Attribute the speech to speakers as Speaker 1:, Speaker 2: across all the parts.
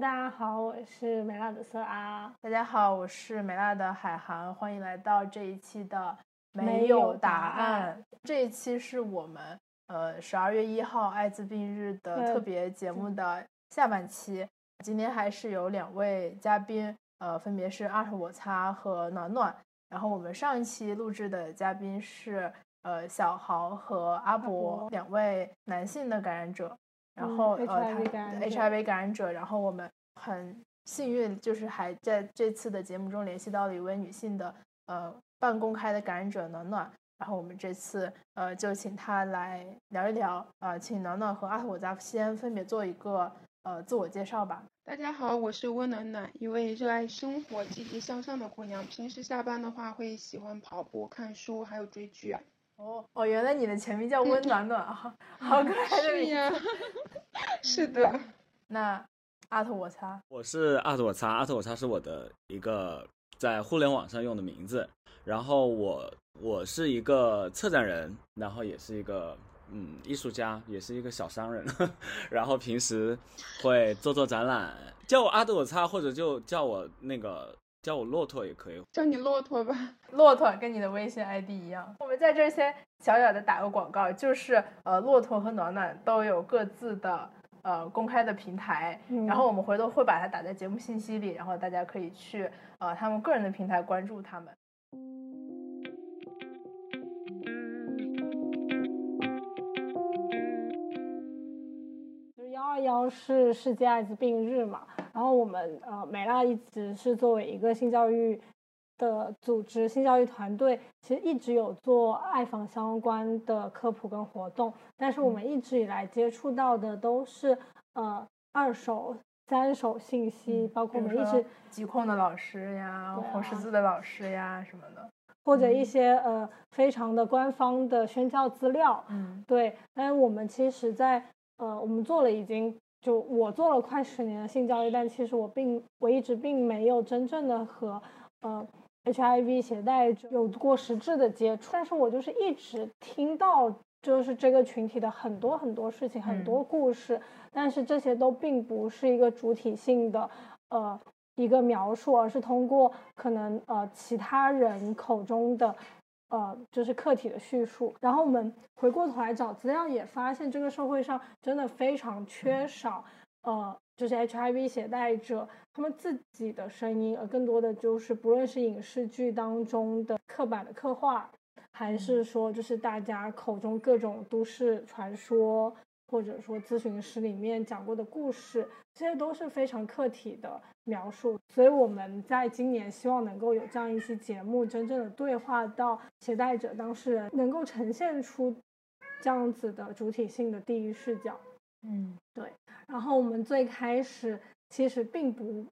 Speaker 1: 大家好，我是美辣的色阿。
Speaker 2: 大家好，我是美辣的海涵，欢迎来到这一期的
Speaker 1: 没有答案。
Speaker 2: 这一期是我们呃十二月一号艾滋病日的特别节目的下半期。今天还是有两位嘉宾，呃，分别是阿特我擦和暖暖。然后我们上一期录制的嘉宾是呃小豪和阿伯
Speaker 1: 伯
Speaker 2: 两位男性的感染者。然
Speaker 1: 嗯
Speaker 2: 后、呃
Speaker 1: HIV
Speaker 2: 他
Speaker 1: 感染者
Speaker 2: HIV 感染者，然后我们很幸运，就是还在这次的节目中联系到了一位女性的呃半公开的感染者暖暖，然后我们这次呃就请她来聊一聊，呃，请暖暖和阿特我扎先分别做一个呃自我介绍吧。
Speaker 3: 大家好，我是温暖暖，一位热爱生活、积极向上的姑娘。平时下班的话，会喜欢跑步、看书，还有追剧啊。
Speaker 2: 哦哦，原来你的全名叫温暖暖啊，好可爱的名字。
Speaker 3: 是呀，是的。
Speaker 2: 那阿特我擦，
Speaker 4: 我是阿特我擦，阿特我擦是我的一个在互联网上用的名字。然后我我是一个策展人，然后也是一个嗯艺术家，也是一个小商人。然后平时会做做展览，叫我阿特我擦，或者就叫我那个叫我骆驼也可以。
Speaker 3: 叫你骆驼吧。
Speaker 2: 骆驼跟你的微信 ID 一样。我们在这先小小的打个广告，就是呃，骆驼和暖暖都有各自的呃公开的平台，
Speaker 1: 嗯
Speaker 2: 然后我们回头会把它打在节目信息里，然后大家可以去呃他们个人的平台关注他们。
Speaker 1: 就是幺二幺是世界艾滋病日嘛，然后我们呃美辣一直是作为一个性教育的组织、性教育团队，其实一直有做爱访相关的科普跟活动，但是我们一直以来接触到的都是呃二手、三手信息，包括我们一直
Speaker 2: 疾控的老师呀，红十字的老师呀什么的。
Speaker 1: 或者一
Speaker 2: 嗯。
Speaker 1: 些呃非常的官方的宣教资料，
Speaker 2: 嗯。
Speaker 1: 对，但是我们其实在，呃，我们做了已经就我做了快十年的性教育，但其实我并我一直并没有真正的和呃 HIV 携带者有过实质的接触，但是我就是一直听到就是这个群体的很多很多事情，很多故事，但是这些都并不是一个主体性的呃一个描述，而是通过可能呃其他人口中的呃就是客体的叙述。然后我们回过头来找资料，也发现这个社会上真的非常缺少呃就是 HIV 携带者他们自己的声音，而更多的就是不论是影视剧当中的刻板的刻画，还是说就是大家口中各种都市传说。或者说咨询师里面讲过的故事，这些都是非常客体的描述。所以我们在今年希望能够有这样一期节目，真正的对话到携带者当事人，能够呈现出这样子的主体性的第一视角。
Speaker 2: 嗯，对
Speaker 1: 然后我们最开始其实并不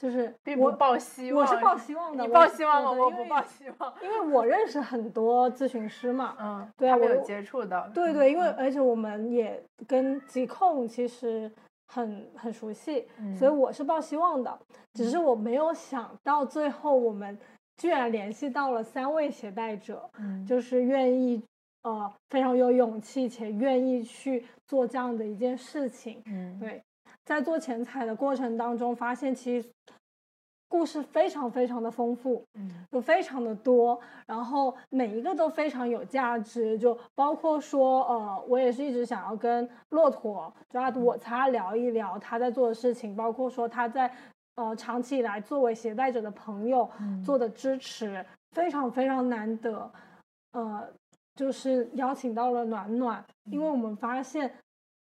Speaker 1: 就是我
Speaker 2: 并不抱希望。
Speaker 1: 我是抱希望的，
Speaker 2: 你抱希望吗？我不抱希望。
Speaker 1: 因为我认识很多咨询师嘛，
Speaker 2: 嗯，
Speaker 1: 对啊我
Speaker 2: 有接触的。
Speaker 1: 对对，因为
Speaker 2: 嗯
Speaker 1: 而且我们也跟疾控其实很很熟悉，
Speaker 2: 嗯
Speaker 1: 所以我是抱希望的。只是我没有想到最后我们居然联系到了三位携带者，
Speaker 2: 嗯
Speaker 1: 就是愿意呃非常有勇气且愿意去做这样的一件事情。
Speaker 2: 嗯
Speaker 1: 对，在做前采的过程当中，发现其实故事非常非常的丰富，
Speaker 2: 嗯。
Speaker 1: 就非常的多，然后每一个都非常有价值，就包括说，呃，我也是一直想要跟骆驼，就阿我擦聊一聊他在做的事情，包括说他在呃长期以来作为携带者的朋友
Speaker 2: 嗯。
Speaker 1: 做的支持，非常非常难得，呃，就是邀请到了暖暖，因为我们发现。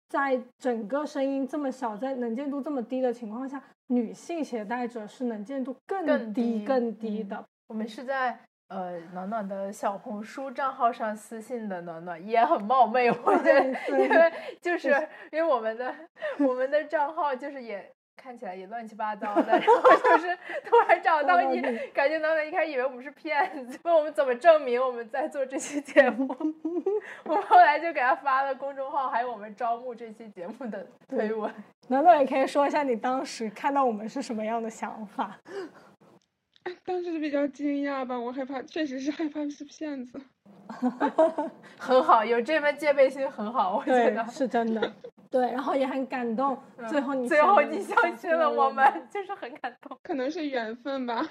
Speaker 1: 在整个声音这么小，在能见度这么低的情况下，女性携带者是能见度更
Speaker 2: 更低
Speaker 1: 低、更低
Speaker 2: 嗯
Speaker 1: 的。
Speaker 2: 我们是在呃暖暖的小红书账号上私信的暖暖，也很冒昧，我觉得，因为就是因为我们的我们的账号就是也看起来也乱七八糟的，然后就是突然找到你，感觉暖暖一开始以为我们是骗子，问我们怎么证明我们在做这期节目，我们后来就给他发了公众号，还有我们招募这期节目的推文。
Speaker 1: 暖暖也可以说一下你当时看到我们是什么样的想法。
Speaker 3: 当时是比较惊讶吧，我害怕，确实是害怕是骗子。
Speaker 2: 很好，有这份戒备心很好，我觉得，。
Speaker 1: 是真的。对，然后也很感动，最后你
Speaker 2: 最后你相信了我们，就是很感动。
Speaker 3: 可能是缘分吧。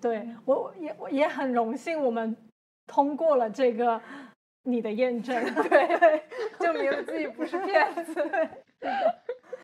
Speaker 1: 对我我也我也很荣幸，我们通过了这个你的验证，
Speaker 2: 对，证明了自己不是骗子。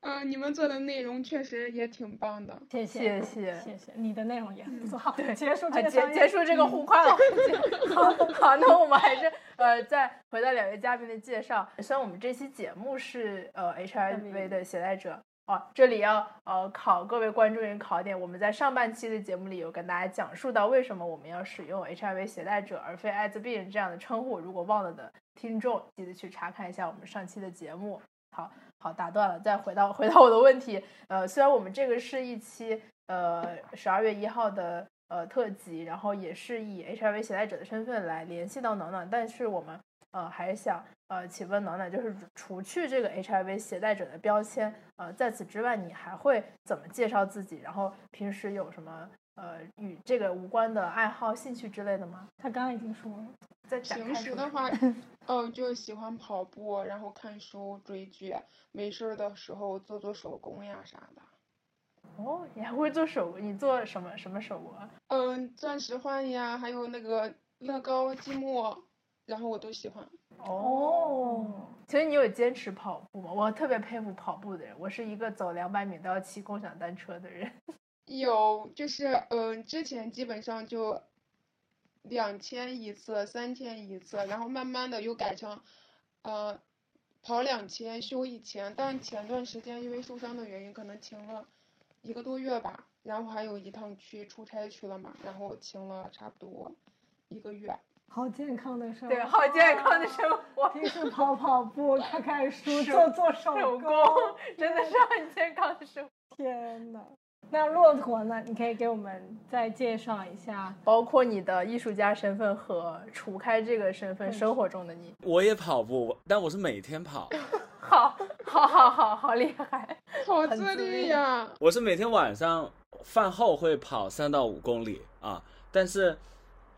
Speaker 3: 嗯、你们做的内容确实也挺棒的。
Speaker 1: 谢
Speaker 2: 谢
Speaker 1: 谢
Speaker 2: 谢
Speaker 1: 谢谢，你的内容也很不错。好，结束
Speaker 2: 啊，
Speaker 1: 这个
Speaker 2: 结结束这个互夸的环节。好，好，那我们还是 呃，再回到两位嘉宾的介绍。虽然我们这期节目是呃 HIV 的携带者。哦，这里要呃考各位观众人考点。我们在上半期的节目里有跟大家讲述到为什么我们要使用 HIV 携带者而非艾滋病人这样的称呼。如果忘了的听众，记得去查看一下我们上期的节目。好好打断了，再回到回到我的问题。呃，虽然我们这个是一期呃十二月一号的呃特辑，然后也是以 HIV 携带者的身份来联系到暖暖，但是我们呃还想呃请问暖暖，就是除去这个 HIV 携带者的标签，呃在此之外，你还会怎么介绍自己？然后平时有什么呃与这个无关的爱好、兴趣之类的吗？
Speaker 1: 他刚刚已经说了，
Speaker 2: 在
Speaker 3: 平时的话，嗯，就喜欢跑步，然后看书、追剧，没事儿的时候做做手工呀啥的。
Speaker 2: 哦，你还会做手工？你做什么什么手工啊？
Speaker 3: 嗯，钻石幻呀，还有那个乐高积木，然后我都喜欢。
Speaker 2: 哦，其实你有坚持跑步吗？我特别佩服跑步的人。我是一个走两百米都要骑共享单车的人。
Speaker 3: 有，就是嗯，之前基本上就两天一次，三天一次，然后慢慢的又改成，呃，跑两千休一千，但前段时间因为受伤的原因，可能停了一个多月吧，然后还有一趟去出差去了嘛，然后停了差不多一个月。
Speaker 1: 好健康的生活，
Speaker 2: 对，好健康的生活，
Speaker 1: 平时跑跑步、看看书、做做手
Speaker 2: 手工真的是很健康的生活。
Speaker 1: 天呐，那骆驼呢？你可以给我们再介绍一下。
Speaker 2: 包括你的艺术家身份和除开这个身份生活中的你。
Speaker 4: 我也跑步，但我是每天跑，
Speaker 2: 好，好，好，好，好厉害！
Speaker 3: 好自律呀！
Speaker 4: 我是每天晚上饭后会跑三到五公里啊，但是。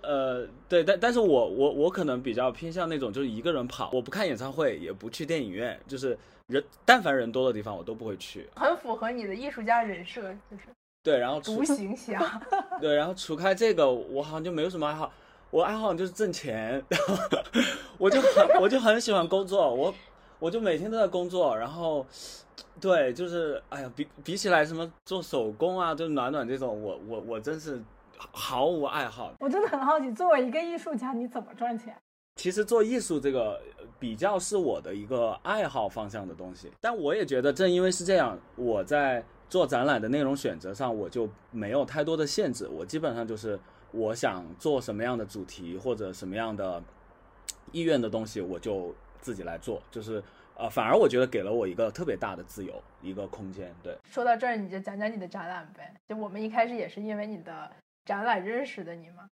Speaker 4: 呃，对，但但是我我我可能比较偏向那种就是一个人跑，我不看演唱会，也不去电影院，就是人但凡人多的地方我都不会去。
Speaker 2: 很符合你的艺术家人设，就是
Speaker 4: 对，然后
Speaker 2: 独行侠。
Speaker 4: 对，然后除开这个，我好像就没有什么爱好。我爱好就是挣钱，然 后我就很我就很喜欢工作，我我就每天都在工作，然后对，就是哎呀，比比起来什么做手工啊，就暖暖这种，我我我真是毫无爱好。
Speaker 1: 我真的很好奇，作为一个艺术家，你怎么赚钱？
Speaker 4: 其实做艺术这个呃比较是我的一个爱好方向的东西，但我也觉得正因为是这样，我在做展览的内容选择上我就没有太多的限制，我基本上就是我想做什么样的主题或者什么样的意愿的东西，我就自己来做，就是呃，反而我觉得给了我一个特别大的自由，一个空间。对，
Speaker 2: 说到这儿，你就讲讲你的展览呗。就我们一开始也是因为你的展览认识的你吗。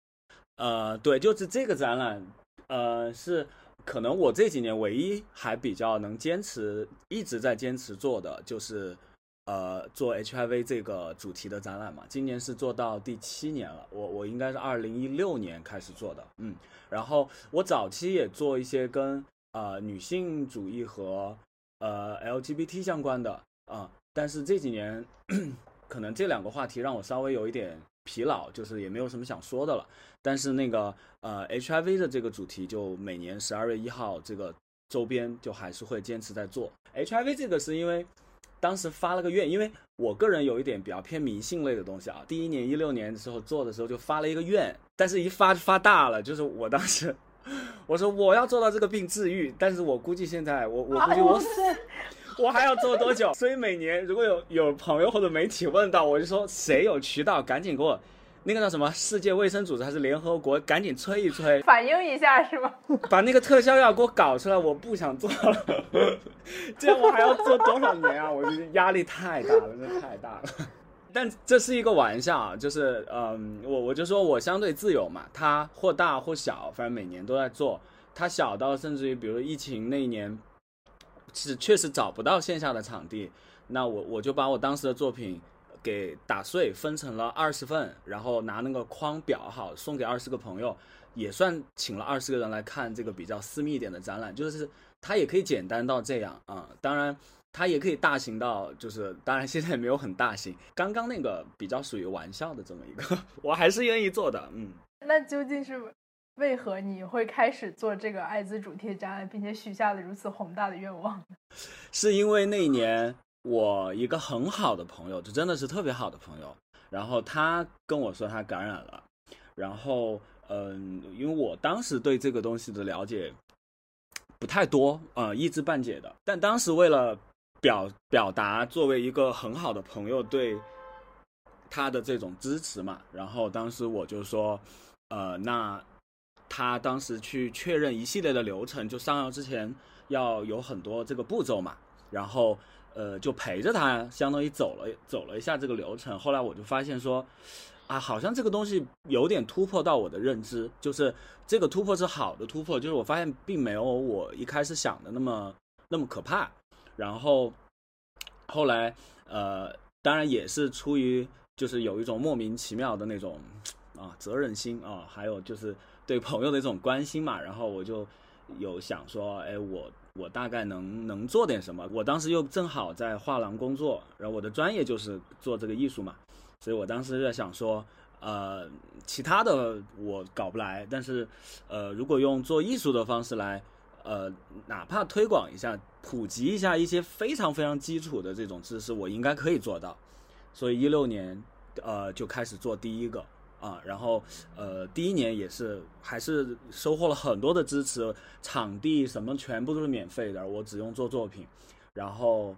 Speaker 4: 呃，对，就是这个展览，呃，是可能我这几年唯一还比较能坚持，一直在坚持做的，就是呃做 HIV 这个主题的展览嘛。今年是做到第七年了，我我应该是二零一六年开始做的，嗯，然后我早期也做一些跟呃女性主义和呃 LGBT 相关的啊、但是这几年 可能这两个话题让我稍微有一点疲劳，就是也没有什么想说的了。但是那个呃 HIV 的这个主题，就每年十二月一号这个周边就还是会坚持在做。HIV 这个是因为当时发了个愿，因为我个人有一点比较偏迷信类的东西啊。第一年一六年的时候做的时候就发了一个愿，但是一发就发大了，就是我当时 我说我要做到这个病治愈，但是我估计现在我我估计我死。我还要做多久？所以每年如果有有朋友或者媒体问到，我就说谁有渠道赶紧给我，那个叫什么世界卫生组织还是联合国，赶紧催一催，
Speaker 2: 反映一下是吗？
Speaker 4: 把那个特效药给我搞出来，我不想做了，这样我还要做多少年啊？我觉得压力太大了，真的太大了。但这是一个玩笑啊，就是嗯，我我就说我相对自由嘛，它或大或小，反正每年都在做。它小到甚至于，比如疫情那一年，是确实找不到线下的场地，那我我就把我当时的作品给打碎，分成了二十份，然后拿那个框裱好，送给二十个朋友，也算请了二十个人来看这个比较私密一点的展览，就是它也可以简单到这样啊、当然，它也可以大型到，就是当然现在没有很大型，刚刚那个比较属于玩笑的这么一个，我还是愿意做的，嗯。
Speaker 2: 那究竟是为何你会开始做这个艾滋主题展览，并且许下了如此宏大的愿望？
Speaker 4: 是因为那一年我一个很好的朋友，就真的是特别好的朋友，然后他跟我说他感染了，然后嗯，因为我当时对这个东西的了解不太多呃，一知半解的，但当时为了表表达作为一个很好的朋友对他的这种支持嘛，然后当时我就说，呃，那他当时去确认一系列的流程，就上药之前要有很多这个步骤嘛，然后呃就陪着他，相当于走了走了一下这个流程。后来我就发现说，啊，好像这个东西有点突破到我的认知，就是这个突破是好的突破，就是我发现并没有我一开始想的那么那么可怕。然后后来，呃，当然也是出于就是有一种莫名其妙的那种啊责任心啊，还有就是对朋友的一种关心嘛。然后我就有想说，哎，我我大概能能做点什么。我当时又正好在画廊工作，然后我的专业就是做这个艺术嘛，所以我当时在想说，呃，其他的我搞不来，但是呃，如果用做艺术的方式来。呃，哪怕推广一下、普及一下一些非常非常基础的这种知识，我应该可以做到。所以一六年，呃，就开始做第一个啊，然后呃，第一年也是还是收获了很多的支持，场地什么全部都是免费的，我只用做作品。然后，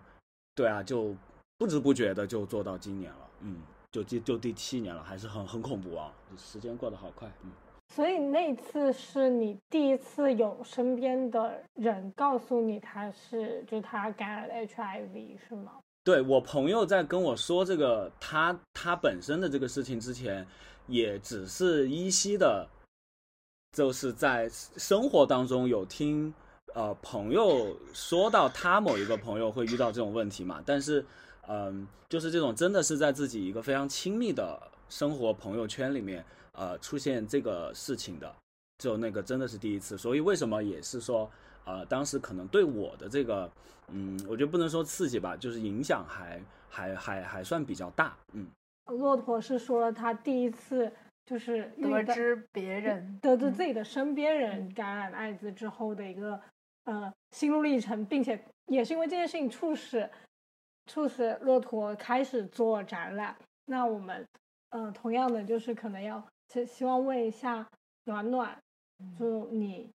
Speaker 4: 对啊，就不知不觉的就做到今年了，嗯，就就就第七年了，还是很很恐怖啊，时间过得好快，嗯。
Speaker 1: 所以那次是你第一次有身边的人告诉你他是，就他感染了 HIV 是吗？
Speaker 4: 对我朋友在跟我说这个他他本身的这个事情之前，也只是依稀的，就是在生活当中有听呃朋友说到他某一个朋友会遇到这种问题嘛，但是嗯，就是这种真的是在自己一个非常亲密的生活朋友圈里面。呃，出现这个事情的，就那个真的是第一次，所以为什么也是说，呃，当时可能对我的这个，嗯，我觉得不能说刺激吧，就是影响还还还还算比较大，嗯。
Speaker 1: 骆驼是说了他第一次就是
Speaker 2: 得知别人
Speaker 1: 得知自己的身边人感染艾滋之后的一个呃心路历程，并且也是因为这件事情促使促使骆驼开始做展览。那我们呃同样的就是可能要。希希望问一下暖暖，就你，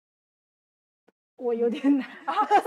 Speaker 1: 我有点难，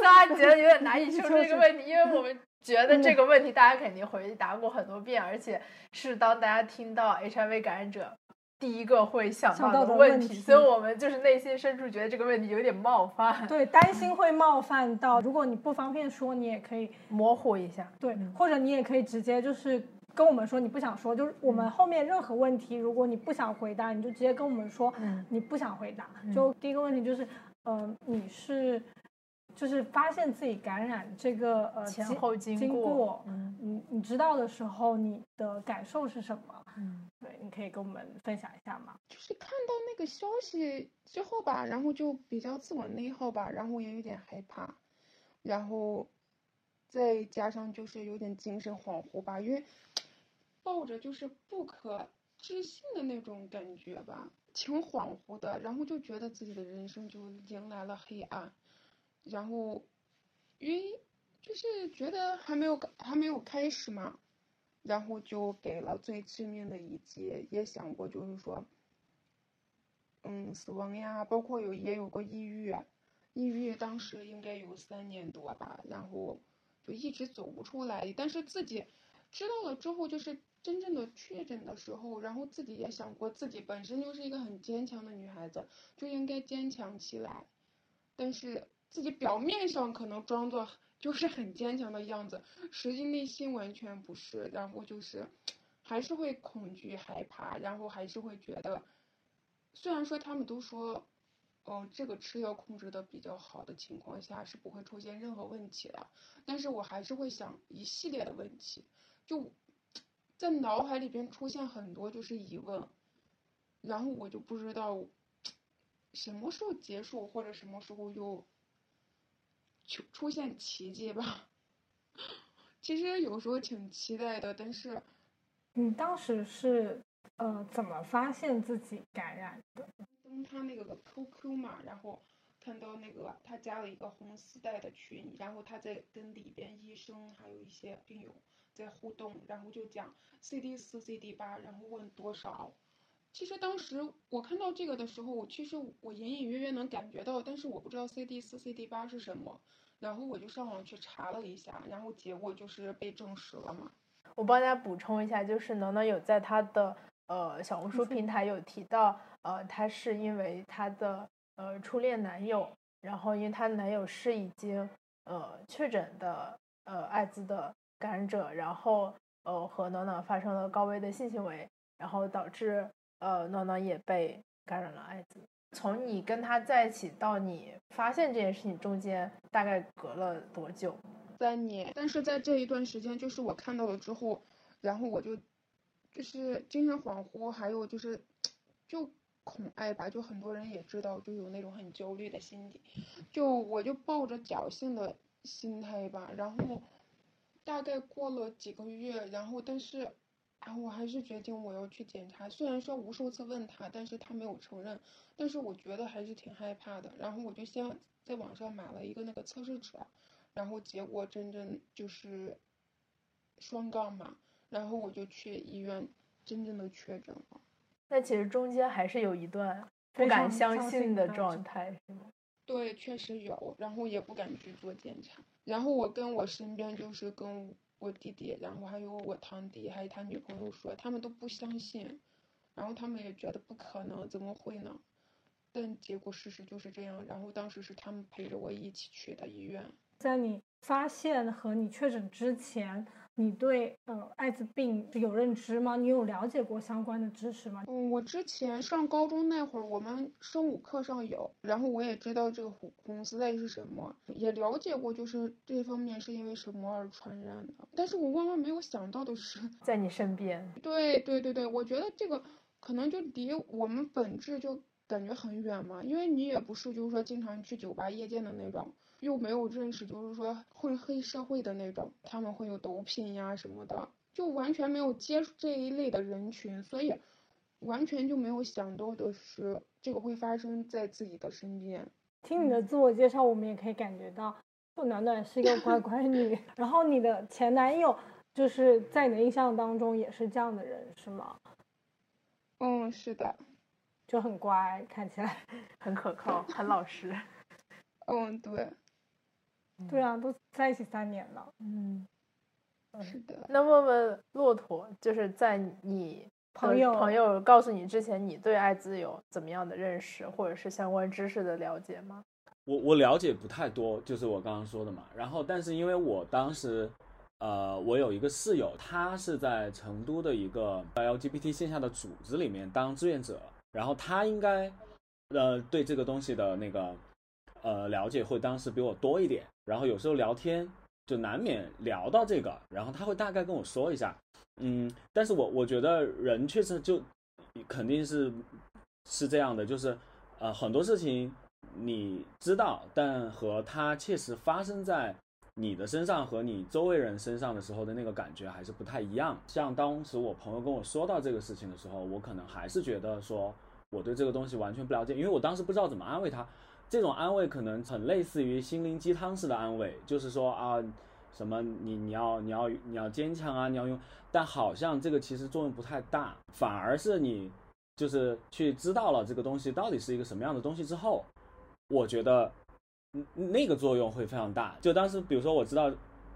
Speaker 2: 大家觉得有点难以说出这个问题，因为我们觉得这个问题大家肯定回答过很多遍，而且是当大家听到 HIV 感染者第一个会想到的问题，所以我们就是内心深处觉得这个问题有点冒犯，
Speaker 1: 对，担心会冒犯到。如果你不方便说，你也可以
Speaker 2: 模糊一下，
Speaker 1: 对，或者你也可以直接就是。跟我们说你不想说，就是我们后面任何问题，如果你不想回答，你就直接跟我们说你不想回答。就第一个问题就是，呃，你是就是发现自己感染这个呃
Speaker 2: 前后经
Speaker 1: 过，嗯，你知道的时候，你的感受是什么？嗯，对，你可以跟我们分享一下吗？
Speaker 3: 就是看到那个消息之后吧，然后就比较自我内耗吧，然后也有点害怕，然后。再加上就是有点精神恍惚吧，因为抱着就是不可置信的那种感觉吧，挺恍惚的，然后就觉得自己的人生就迎来了黑暗，然后因为就是觉得还没有还没有开始嘛，然后就给了最致命的一击，也想过就是说，嗯，死亡呀，包括有也有过抑郁，抑郁当时应该有三年多吧，然后。就一直走不出来，但是自己知道了之后，就是真正的确诊的时候，然后自己也想过，自己本身就是一个很坚强的女孩子，就应该坚强起来。但是自己表面上可能装作 就是很坚强的样子，实际内心完全不是。然后就是还是会恐惧害怕，然后还是会觉得，虽然说他们都说。哦，这个吃药控制的比较好的情况下是不会出现任何问题的，但是我还是会想一系列的问题，就在脑海里边出现很多就是疑问，然后我就不知道什么时候结束或者什么时候又出出现奇迹吧。其实有时候挺期待的，但是
Speaker 1: 你当时是呃怎么发现自己感染的？
Speaker 3: 登他那个 QQ 嘛，然后看到那个他加了一个红丝带的群，然后他在跟里边医生还有一些病友在互动，然后就讲 CD 四 CD 八，然后问多少。其实当时我看到这个的时候，我其实我隐隐约约能感觉到，但是我不知道 CD 四 CD 八是什么。然后我就上网去查了一下，然后结果就是被证实了嘛。
Speaker 2: 我帮大家补充一下，就是能能有在他的呃小红书平台有提到，呃，他是因为他的呃初恋男友，然后因为她男友是已经呃确诊的呃艾滋的感感染者，然后呃和暖暖发生了高危的性行为，然后导致呃暖暖也被感染了艾滋。从你跟他在一起到你发现这件事情中间，大概隔了多久？
Speaker 3: 三年。但是在这一段时间，就是我看到了之后，然后我就就是精神恍惚，还有就是就恐艾吧，就很多人也知道，就有那种很焦虑的心理，就我就抱着侥幸的心态吧，然后大概过了几个月，然后但是。然后我还是决定我要去检查，虽然说无数次问他，但是他没有承认，但是我觉得还是挺害怕的。然后我就先在网上买了一个那个测试纸，然后结果真正就是双杠嘛，然后我就去医院真正的确诊了。
Speaker 2: 那其实中间还是有一段不敢相信的状态，是吗？
Speaker 3: 对，确实有，然后也不敢去做检查。然后我跟我身边就是跟。我弟弟，然后还有我堂弟，还有他女朋友说，他们都不相信，然后他们也觉得不可能，怎么会呢？但结果事实就是这样。然后当时是他们陪着我一起去的医院。
Speaker 1: 在你发现和你确诊之前。你对呃艾滋病有认知吗？你有了解过相关的知识吗？
Speaker 3: 嗯，我之前上高中那会儿，我们生物课上有，然后我也知道这个红红丝带是什么，也了解过，就是这方面是因为什么而传染的。但是我万万没有想到的是，
Speaker 2: 在你身边。
Speaker 3: 对对对对，我觉得这个可能就离我们本质就感觉很远嘛，因为你也不是就是说经常去酒吧夜店的那种。又没有认识，就是说混黑社会的那种，他们会有毒品呀什么的，就完全没有接触这一类的人群，所以完全就没有想到的是这个会发生在自己的身边。
Speaker 1: 听你的自我介绍，我们也可以感觉到，不暖暖是一个乖乖女。然后你的前男友就是在你的印象当中也是这样的人，是吗？
Speaker 3: 嗯，是的，
Speaker 1: 就很乖，看起来
Speaker 2: 很可靠，很老实。
Speaker 3: 嗯，对。
Speaker 1: 对啊，都在一起三年了。
Speaker 2: 嗯，
Speaker 3: 是的。
Speaker 2: 那问问骆驼，就是在你
Speaker 1: 朋友
Speaker 2: 朋友告诉你之前，你对艾滋有怎么样的认识，或者是相关知识的了解吗？
Speaker 4: 我我了解不太多，就是我刚刚说的嘛。然后，但是因为我当时，呃，我有一个室友，他是在成都的一个 LGBT 线下的组织里面当志愿者，然后他应该，呃，对这个东西的那个。呃，了解会当时比我多一点，然后有时候聊天就难免聊到这个，然后他会大概跟我说一下，嗯，但是我我觉得人确实就肯定是是这样的，就是呃很多事情你知道，但和他切实发生在你的身上和你周围人身上的时候的那个感觉还是不太一样。像当时我朋友跟我说到这个事情的时候，我可能还是觉得说我对这个东西完全不了解，因为我当时不知道怎么安慰他。这种安慰可能很类似于心灵鸡汤式的安慰，就是说啊，什么你你要你要你要坚强啊，你要用，但好像这个其实作用不太大，反而是你就是去知道了这个东西到底是一个什么样的东西之后，我觉得那个作用会非常大。就当时比如说我知道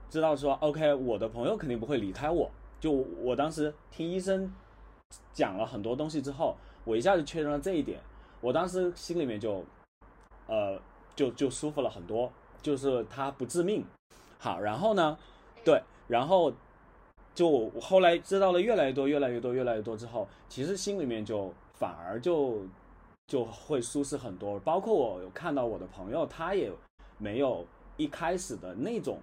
Speaker 4: 知道说 OK，我的朋友肯定不会离开我，就我当时听医生讲了很多东西之后，我一下就确认了这一点，我当时心里面就。呃，就就舒服了很多，就是它不致命。好，然后呢，对，然后就后来知道了越来越多、越来越多、越来越多之后，其实心里面就反而就就会舒适很多。包括我有看到我的朋友，他也没有一开始的那种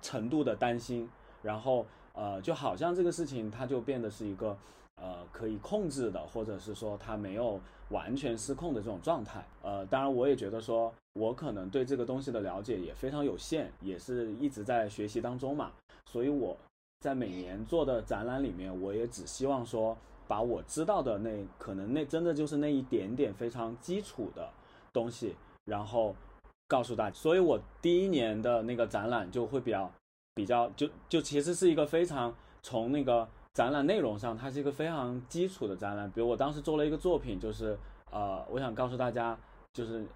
Speaker 4: 程度的担心。然后呃，就好像这个事情，它就变得是一个呃可以控制的，或者是说他没有完全失控的这种状态。呃，当然我也觉得说，我可能对这个东西的了解也非常有限，也是一直在学习当中嘛。所以我在每年做的展览里面，我也只希望说，把我知道的那可能那真的就是那一点点非常基础的东西，然后告诉大家。所以我第一年的那个展览就会比较比较就就其实是一个非常从那个展览内容上，它是一个非常基础的展览。比如我当时做了一个作品，就是呃，我想告诉大家，就是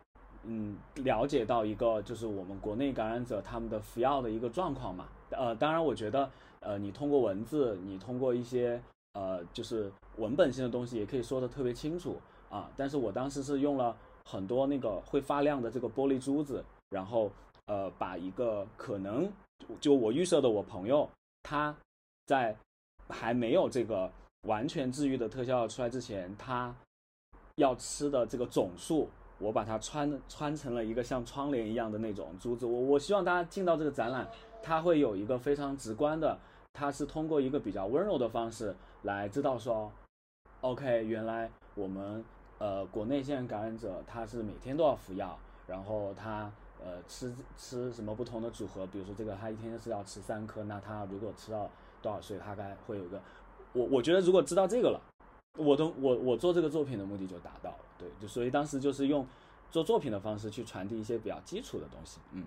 Speaker 4: 嗯，了解到一个就是我们国内感染者他们的服药的一个状况嘛。呃，当然我觉得呃，你通过文字，你通过一些呃就是文本性的东西，也可以说的特别清楚啊。但是我当时是用了很多那个会发亮的这个玻璃珠子，然后呃，把一个可能就我预设的我朋友他在还没有这个完全治愈的特效出来之前，他要吃的这个总数，我把它穿穿成了一个像窗帘一样的那种珠子。我我希望大家进到这个展览，它会有一个非常直观的，它是通过一个比较温柔的方式来知道说，OK，原来我们呃国内现在感染者他是每天都要服药，然后他呃吃吃什么不同的组合，比如说这个他一天是要吃三颗，那他如果吃到多少岁，大概会有个，我我觉得如果知道这个了。我都我我做这个作品的目的就达到了，对，就所以当时就是用做作品的方式去传递一些比较基础的东西，嗯。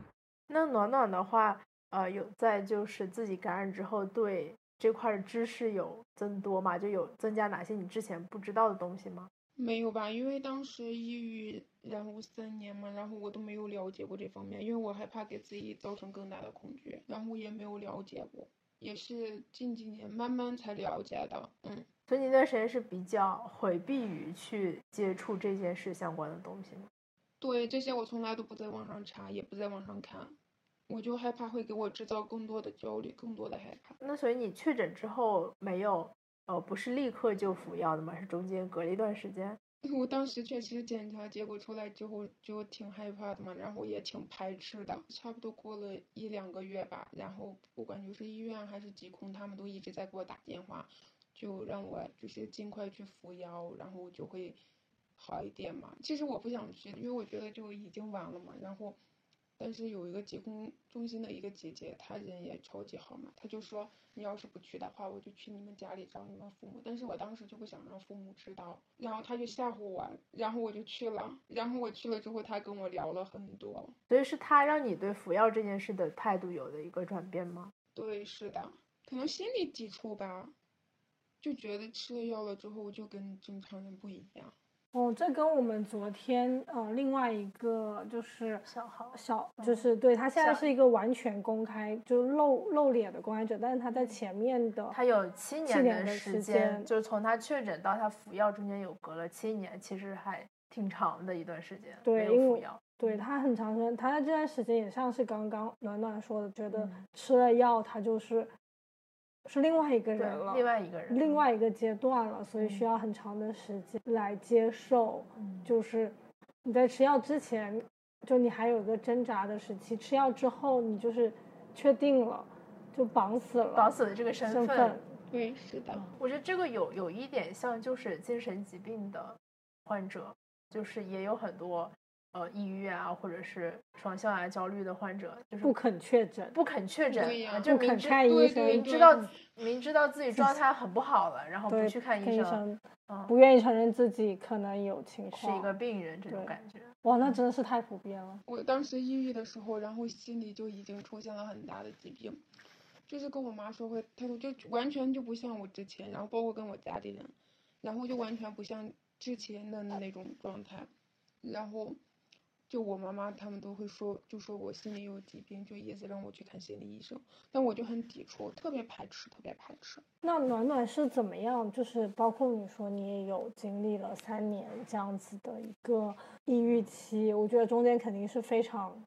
Speaker 2: 那暖暖的话，呃，有在就是自己感染之后对这块的知识有增多吗？就有增加哪些你之前不知道的东西吗？
Speaker 3: 没有吧，因为当时抑郁然后三年嘛，然后我都没有了解过这方面，因为我害怕给自己造成更大的恐惧，然后也没有了解过，也是近几年慢慢才了解的，嗯。
Speaker 2: 所以那段时间是比较回避于去接触这件事相关的东西吗？
Speaker 3: 对，这些我从来都不在网上查，也不在网上看，我就害怕会给我制造更多的焦虑，更多的害怕。
Speaker 2: 那所以你确诊之后没有，呃，不是立刻就服药的吗？是中间隔了一段时间？
Speaker 3: 我当时确实检查结果出来之后就挺害怕的嘛，然后也挺排斥的。差不多过了一两个月吧，然后不管就是医院还是疾控，他们都一直在给我打电话。就让我就是尽快去服药，然后就会好一点嘛。其实我不想去，因为我觉得就已经晚了嘛。然后，但是有一个疾控中心的一个姐姐，她人也超级好嘛，她就说你要是不去的话，我就去你们家里找你们父母。但是我当时就不想让父母知道，然后她就吓唬我，然后我就去了。然后我去了之后，她跟我聊了很多。
Speaker 2: 所以是她让你对服药这件事的态度有了一个转变吗？
Speaker 3: 对，是的，可能心理抵触吧。就觉得吃了药了之后就跟正常人不一样。
Speaker 1: 哦，这跟我们昨天呃另外一个就是
Speaker 2: 小号
Speaker 1: 小就是对他现在是一个完全公开就是露露脸的公开者，但是他在前面的
Speaker 2: 他有七
Speaker 1: 年
Speaker 2: 的
Speaker 1: 时
Speaker 2: 间，就是从他确诊到他服药中间有隔了七年，其实还挺长的一段时间。
Speaker 1: 对，因为
Speaker 2: 药，
Speaker 1: 对他很长时间，他在这段时间也像是刚刚暖暖说的，觉得吃了药他就是。是另外一个人了，
Speaker 2: 另外一个人，
Speaker 1: 另外一个阶段了，所以需要很长的时间来接受。就是你在吃药之前，就你还有一个挣扎的时期；吃药之后，你就是确定了，就绑死了，
Speaker 2: 绑死了这个身
Speaker 1: 份。
Speaker 3: 对，是的。
Speaker 2: 我觉得这个有有一点像，就是精神疾病的患者，就是也有很多。呃，抑郁啊，或者是双向啊焦虑的患者，就是
Speaker 1: 不肯确诊，
Speaker 2: 不肯确诊，就明知
Speaker 1: 医生，
Speaker 2: 明知道明知道自己状态很不好了，然后不去看医
Speaker 1: 生，不愿意承认自己可能有情
Speaker 2: 况，是一个病人这种感觉。
Speaker 1: 哇，那真的是太普遍了。
Speaker 3: 我当时抑郁的时候，然后心里就已经出现了很大的疾病，就是跟我妈说会，态度就完全就不像我之前，然后包括跟我家里人，然后就完全不像之前的那种状态，然后。就我妈妈他们都会说，就说我心里有疾病，就意思让我去看心理医生，但我就很抵触，特别排斥，特别排斥。
Speaker 1: 那暖暖是怎么样？就是包括你说你也有经历了三年这样子的一个抑郁期，我觉得中间肯定是非常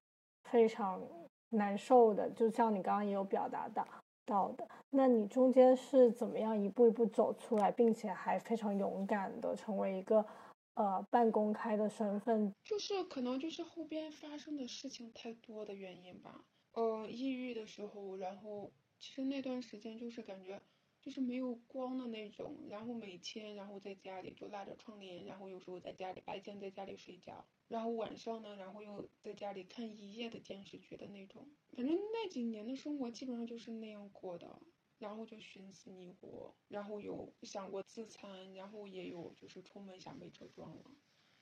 Speaker 1: 非常难受的。就像你刚刚也有表达到到的，那你中间是怎么样一步一步走出来，并且还非常勇敢的成为一个。呃，半公开的身份，
Speaker 3: 就是可能就是后边发生的事情太多的原因吧。呃，抑郁的时候，然后其实那段时间就是感觉就是没有光的那种，然后每天然后在家里就拉着窗帘，然后有时候在家里白天在家里睡觉，然后晚上呢，然后又在家里看一夜的电视剧的那种。反正那几年的生活基本上就是那样过的，然后就寻死觅活，然后有想过自残，然后也有就是出门想被车撞了。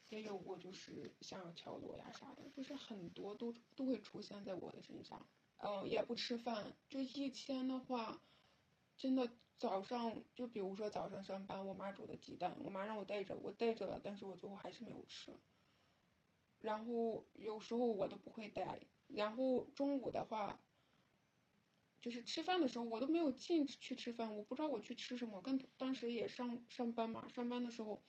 Speaker 3: 也有过，就是想要跳楼呀啥的，就是很多都都会出现在我的身上。嗯，也不吃饭，就一天的话，真的早上就比如说早上上班，我妈煮的鸡蛋，我妈让我带着，我带着了，但是我最后还是没有吃。然后有时候我都不会带，然后中午的话，就是吃饭的时候我都没有进去吃饭，我不知道我去吃什么。跟当时也上上班嘛，上班的时候。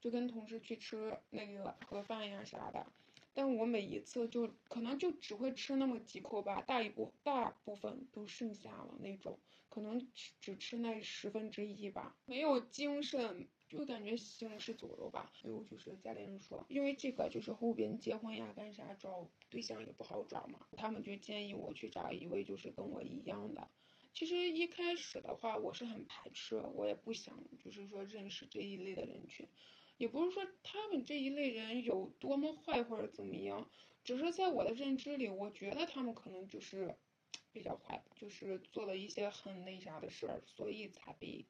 Speaker 3: 就跟同事去吃那个盒饭呀啥的，但我每一次就可能就只会吃那么几口吧，大一部大部分都剩下了那种，可能只吃那十分之一吧，没有精神，就感觉行尸走肉吧。还有就是家里人说，因为这个就是后边结婚呀干啥找对象也不好找嘛，他们就建议我去找一位就是跟我一样的。其实一开始的话我是很排斥，我也不想就是说认识这一类的人群。也不是说他们这一类人有多么坏或者怎么样，只是在我的认知里，我觉得他们可能就是比较坏，就是做了一些很那啥的事儿，所以才被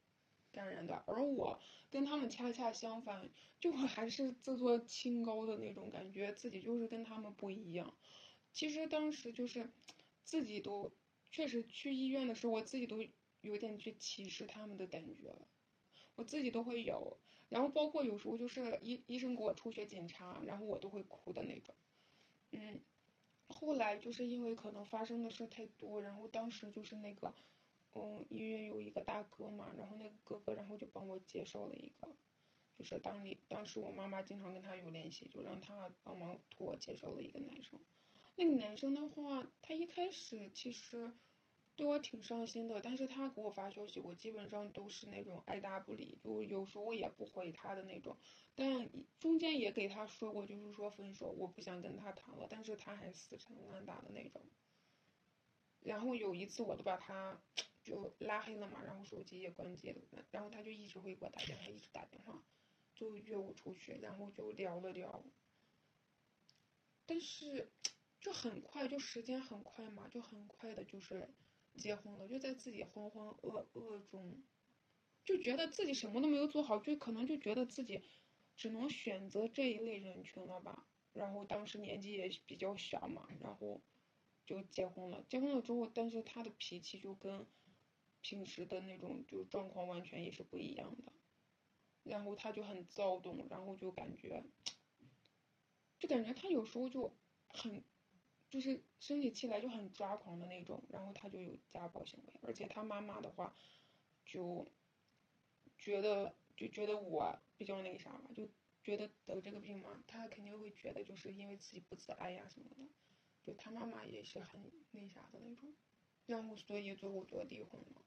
Speaker 3: 感染的。而我跟他们恰恰相反，就我还是自作清高的那种感觉，自己就是跟他们不一样。其实当时就是自己都确实去医院的时候，我自己都有点去歧视他们的感觉了，我自己都会有。然后包括有时候就是医医生给我出血检查，然后我都会哭的那种，嗯，后来就是因为可能发生的事太多，然后当时就是那个，嗯，医院有一个大哥嘛，然后那个哥哥然后就帮我介绍了一个，就是当你当时我妈妈经常跟他有联系，就让他帮忙托我介绍了一个男生，那个男生的话，他一开始其实。对我挺上心的，但是他给我发消息，我基本上都是那种爱答不理，就有时候也不回他的那种。但中间也给他说过，就是说分手，我不想跟他谈了，但是他还死缠烂打的那种。然后有一次我都把他就拉黑了嘛，然后手机也关机了，然后他就一直会给我打电话，一直打电话，就约我出去，然后就聊了聊。但是就很快，就时间很快嘛，就很快的，就是。结婚了，就在自己浑浑噩噩中，就觉得自己什么都没有做好，就可能就觉得自己只能选择这一类人群了吧。然后当时年纪也比较小嘛，然后就结婚了。结婚了之后，但是他的脾气就跟平时的那种就状况完全也是不一样的。然后他就很躁动，然后就感觉，就感觉他有时候就很。就是生起气来就很抓狂的那种，然后他就有家暴行为，而且他妈妈的话，就觉得就觉得我比较那个啥嘛，就觉得得这个病嘛，他肯定会觉得就是因为自己不自爱呀什么的，就他妈妈也是很那啥的那种，然后所以最后就离婚了，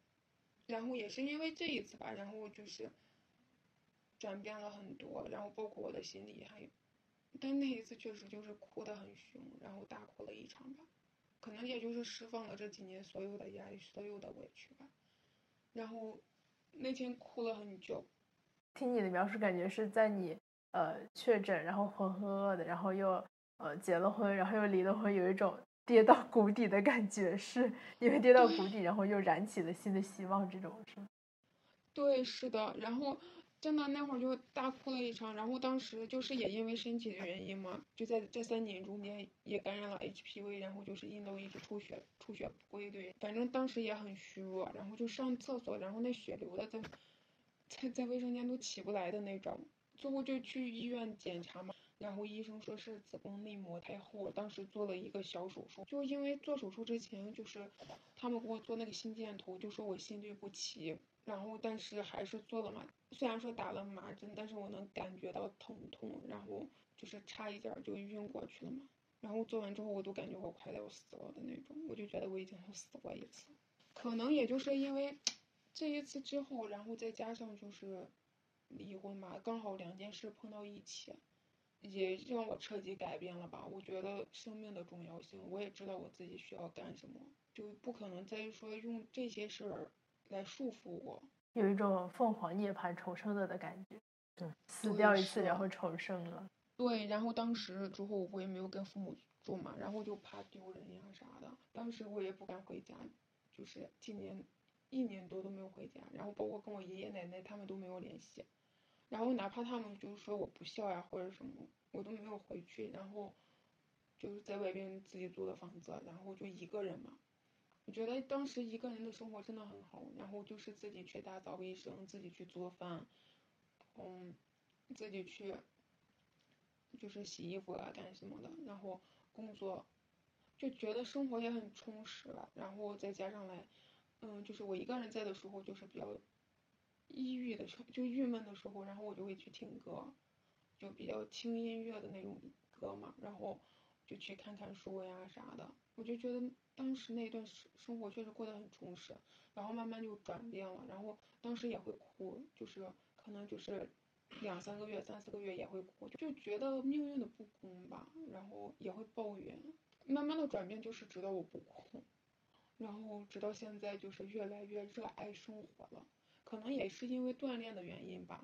Speaker 3: 然后也是因为这一次吧，然后就是转变了很多，然后包括我的心理还有。但那一次确实就是哭得很凶，然后大哭了一场吧，可能也就是释放了这几年所有的压力、所有的委屈吧。然后那天哭了很久。
Speaker 2: 听你的描述，感觉是在你呃确诊，然后浑浑噩噩的，然后又呃结了婚，然后又离了婚，有一种跌到谷底的感觉，是因为跌到谷底，然后又燃起了新的希望，这种是吗？
Speaker 3: 对，是的，然后。真的那会儿就大哭了一场，然后当时就是也因为身体的原因嘛，就在这三年中间也感染了 HPV，然后就是阴道一直出血，出血不规律，反正当时也很虚弱，然后就上厕所，然后那血流的在在在卫生间都起不来的那种，最后就去医院检查嘛，然后医生说是子宫内膜太厚，当时做了一个小手术，就因为做手术之前就是他们给我做那个心电图，就说我心律不齐。然后，但是还是做了嘛。虽然说打了麻针，但是我能感觉到疼痛，然后就是差一点就晕过去了嘛。然后做完之后，我都感觉我快要死了的那种，我就觉得我已经死过一次。可能也就是因为这一次之后，然后再加上就是离婚吧，刚好两件事碰到一起，也让我彻底改变了吧。我觉得生命的重要性，我也知道我自己需要干什么，就不可能再说用这些事儿。来束缚我。
Speaker 2: 有一种凤凰涅槃重生了的感觉，
Speaker 1: 对，
Speaker 2: 死掉一次然后重生了。
Speaker 3: 对，然后当时之后我也没有跟父母住嘛，然后就怕丢人呀啥的，当时我也不敢回家，就是今年一年多都没有回家，然后包括跟我爷爷奶奶他们都没有联系，然后哪怕他们就是说我不孝呀或者什么，我都没有回去，然后就是在外边自己租的房子，然后就一个人嘛，我觉得当时一个人的生活真的很好，然后就是自己去打扫卫生，自己去做饭，嗯，自己去就是洗衣服啊干什么的，然后工作，就觉得生活也很充实了，然后再加上来，嗯，就是我一个人在的时候，就是比较抑郁的时候，就郁闷的时候，然后我就会去听歌，就比较轻音乐的那种歌嘛，然后就去看看书呀啥的，我就觉得当时那段生生活确实过得很充实，然后慢慢就转变了，然后当时也会哭，就是可能就是两三个月、三四个月也会哭，就觉得命运的不公吧，然后也会抱怨，慢慢的转变就是直到我不哭，然后直到现在就是越来越热爱生活了，可能也是因为锻炼的原因吧。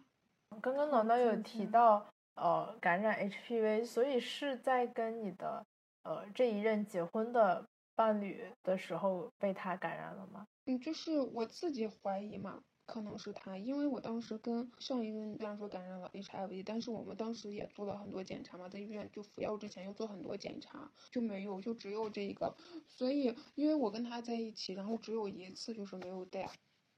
Speaker 2: 刚刚暖暖有提到，呃，感染 HPV，所以是在跟你的呃这一任结婚的伴侣的时候被他感染了吗？
Speaker 3: 嗯，就是我自己怀疑嘛，可能是他，因为我当时跟上一任虽然说感染了 HIV，但是我们当时也做了很多检查嘛，在医院就服药之前又做很多检查，就没有，就只有这一个，所以因为我跟他在一起，然后只有一次就是没有带，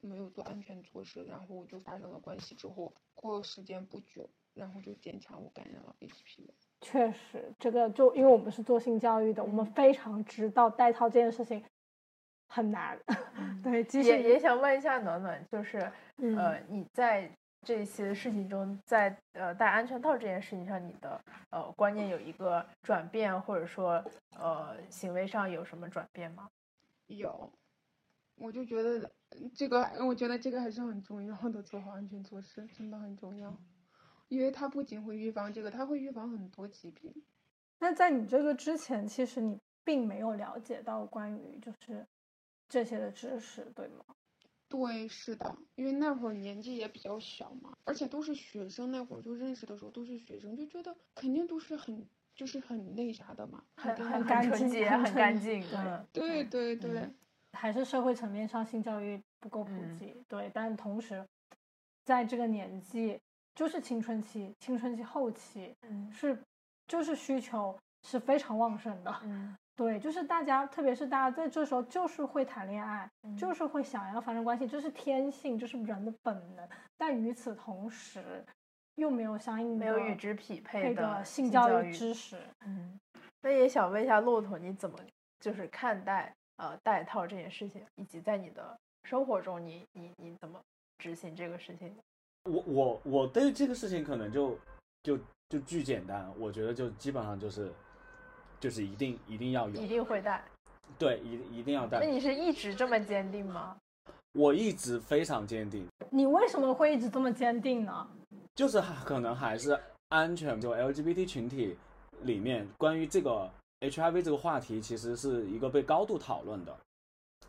Speaker 3: 没有做安全措施，然后就发生了关系之后，过时间不久，然后就检查我感染了 HPV。
Speaker 1: 确实，这个就因为我们是做性教育的，我们非常知道戴套这件事情很难。对，其实
Speaker 2: 也也想问一下暖暖，就是
Speaker 1: 嗯
Speaker 2: 呃你在这些事情中，在呃戴安全套这件事情上，你的呃观念有一个转变，或者说呃行为上有什么转变吗？
Speaker 3: 有，我就觉得嗯这个，我觉得这个还是很重要的，做好安全措施真的很重要，因为它不仅会预防这个，它会预防很多疾病。
Speaker 1: 那在你这个之前，其实你并没有了解到关于就是这些的知识，对吗？
Speaker 3: 对，是的，因为那会儿年纪也比较小嘛，而且都是学生，那会儿就认识的时候都是学生，就觉得肯定都是很就是很那啥的嘛，
Speaker 2: 很
Speaker 3: 定
Speaker 2: 很
Speaker 1: 干净
Speaker 2: 纯洁，很干净。
Speaker 1: 对
Speaker 2: 嗯
Speaker 3: 对对对，
Speaker 1: 还是社会层面上性教育不够普
Speaker 2: 嗯。
Speaker 1: 及，对，但同时在这个年纪，就是青春期、青春期后期
Speaker 2: 嗯。
Speaker 1: 是就是需求是非常旺盛的，
Speaker 2: 嗯。
Speaker 1: 对，就是大家，特别是大家在这时候就是会谈恋爱，
Speaker 2: 嗯。
Speaker 1: 就是会想要发生关系，这是天性，这是人的本能。但与此同时，又没有相应的
Speaker 2: 没有与之匹配
Speaker 1: 配
Speaker 2: 的
Speaker 1: 的性
Speaker 2: 教
Speaker 1: 教育知识。
Speaker 2: 嗯，那也想问一下骆驼，你怎么就是看待呃戴套这件事情，以及在你的生活中你，你你怎么执行这个事情？
Speaker 4: 我我我对这个事情可能就就就巨简单，我觉得就基本上就是就是一定一定要有
Speaker 2: 一，定会戴。
Speaker 4: 对，一一定要
Speaker 2: 那。你是一直这么坚定吗？
Speaker 4: 我一直非常坚定，
Speaker 1: 你为什么会一直这么坚定呢？
Speaker 4: 就是还可能还是安全，就 LGBT 群体里面关于这个 HIV 这个话题，其实是一个被高度讨论的。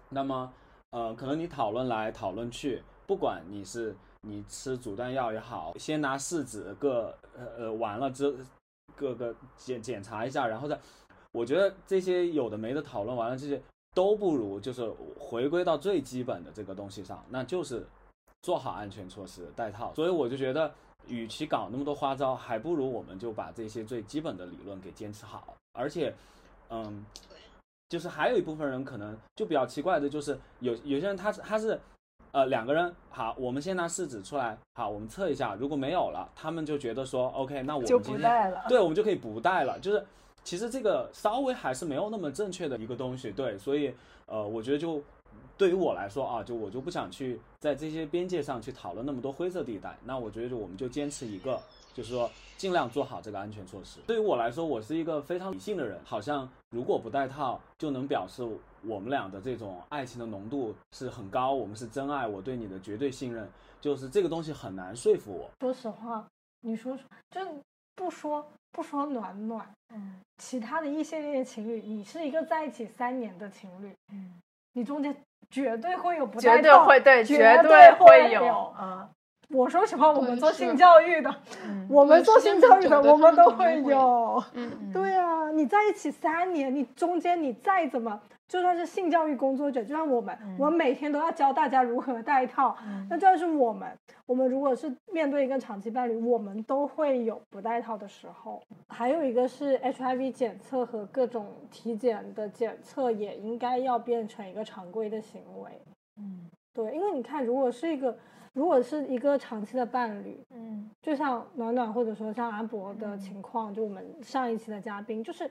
Speaker 4: 那么，呃，可能你讨论来讨论去，不管你是你吃阻断药也好，先拿试纸各呃呃完了之各个检检查一下，然后再，我觉得这些有的没的讨论完了，这些都不如就是回归到最基本的这个东西上，那就是做好安全措施，戴套。所以我就觉得，与其搞那么多花招，还不如我们就把这些最基本的理论给坚持好。而且，嗯，就是还有一部分人可能就比较奇怪的，就是有有些人他是他是。呃，两个人好，我们先拿试纸出来，好，我们测一下，如果没有了，他们就觉得说，OK，那我们
Speaker 2: 就
Speaker 4: 今天
Speaker 2: 不带了。
Speaker 4: 对，我们就可以不带了。就是其实这个稍微还是没有那么正确的一个东西，对，所以呃，我觉得就对于我来说啊，就我就不想去在这些边界上去讨论那么多灰色地带。那我觉得就我们就坚持一个，就是说尽量做好这个安全措施。对于我来说，我是一个非常理性的人，好像如果不戴套就能表示我们俩的这种爱情的浓度是很高，我们是真爱，我对你的绝对信任，就是这个东西很难说服我。
Speaker 1: 说实话，你说说，就不说不说暖暖，
Speaker 2: 嗯
Speaker 1: 其他的异性恋情侣，你是一个在一起三年的情侣，
Speaker 2: 嗯
Speaker 1: 你中间绝对会有不套，
Speaker 2: 对会对，
Speaker 1: 绝
Speaker 2: 绝
Speaker 1: 对
Speaker 2: 会
Speaker 1: 有。
Speaker 2: 嗯
Speaker 1: 我说实话，我们做性教育的，
Speaker 2: 嗯
Speaker 1: 我们做性教育的，我们都会
Speaker 3: 会
Speaker 1: 有。
Speaker 3: 嗯，
Speaker 1: 对啊，你在一起三年，你中间你再怎么，就算是性教育工作者，就像我们，我们每天都要教大家如何戴套。
Speaker 2: 嗯
Speaker 1: 那就算是我们，我们如果是面对一个长期伴侣，我们都会有不戴套的时候。还有一个是 HIV 检测和各种体检的检测，也应该要变成一个常规的行为。
Speaker 2: 嗯
Speaker 1: 对，因为你看，如果是一个，如果是一个长期的伴侣，
Speaker 2: 嗯
Speaker 1: 就像暖暖或者说像阿博的情况，就我们上一期的嘉宾，就是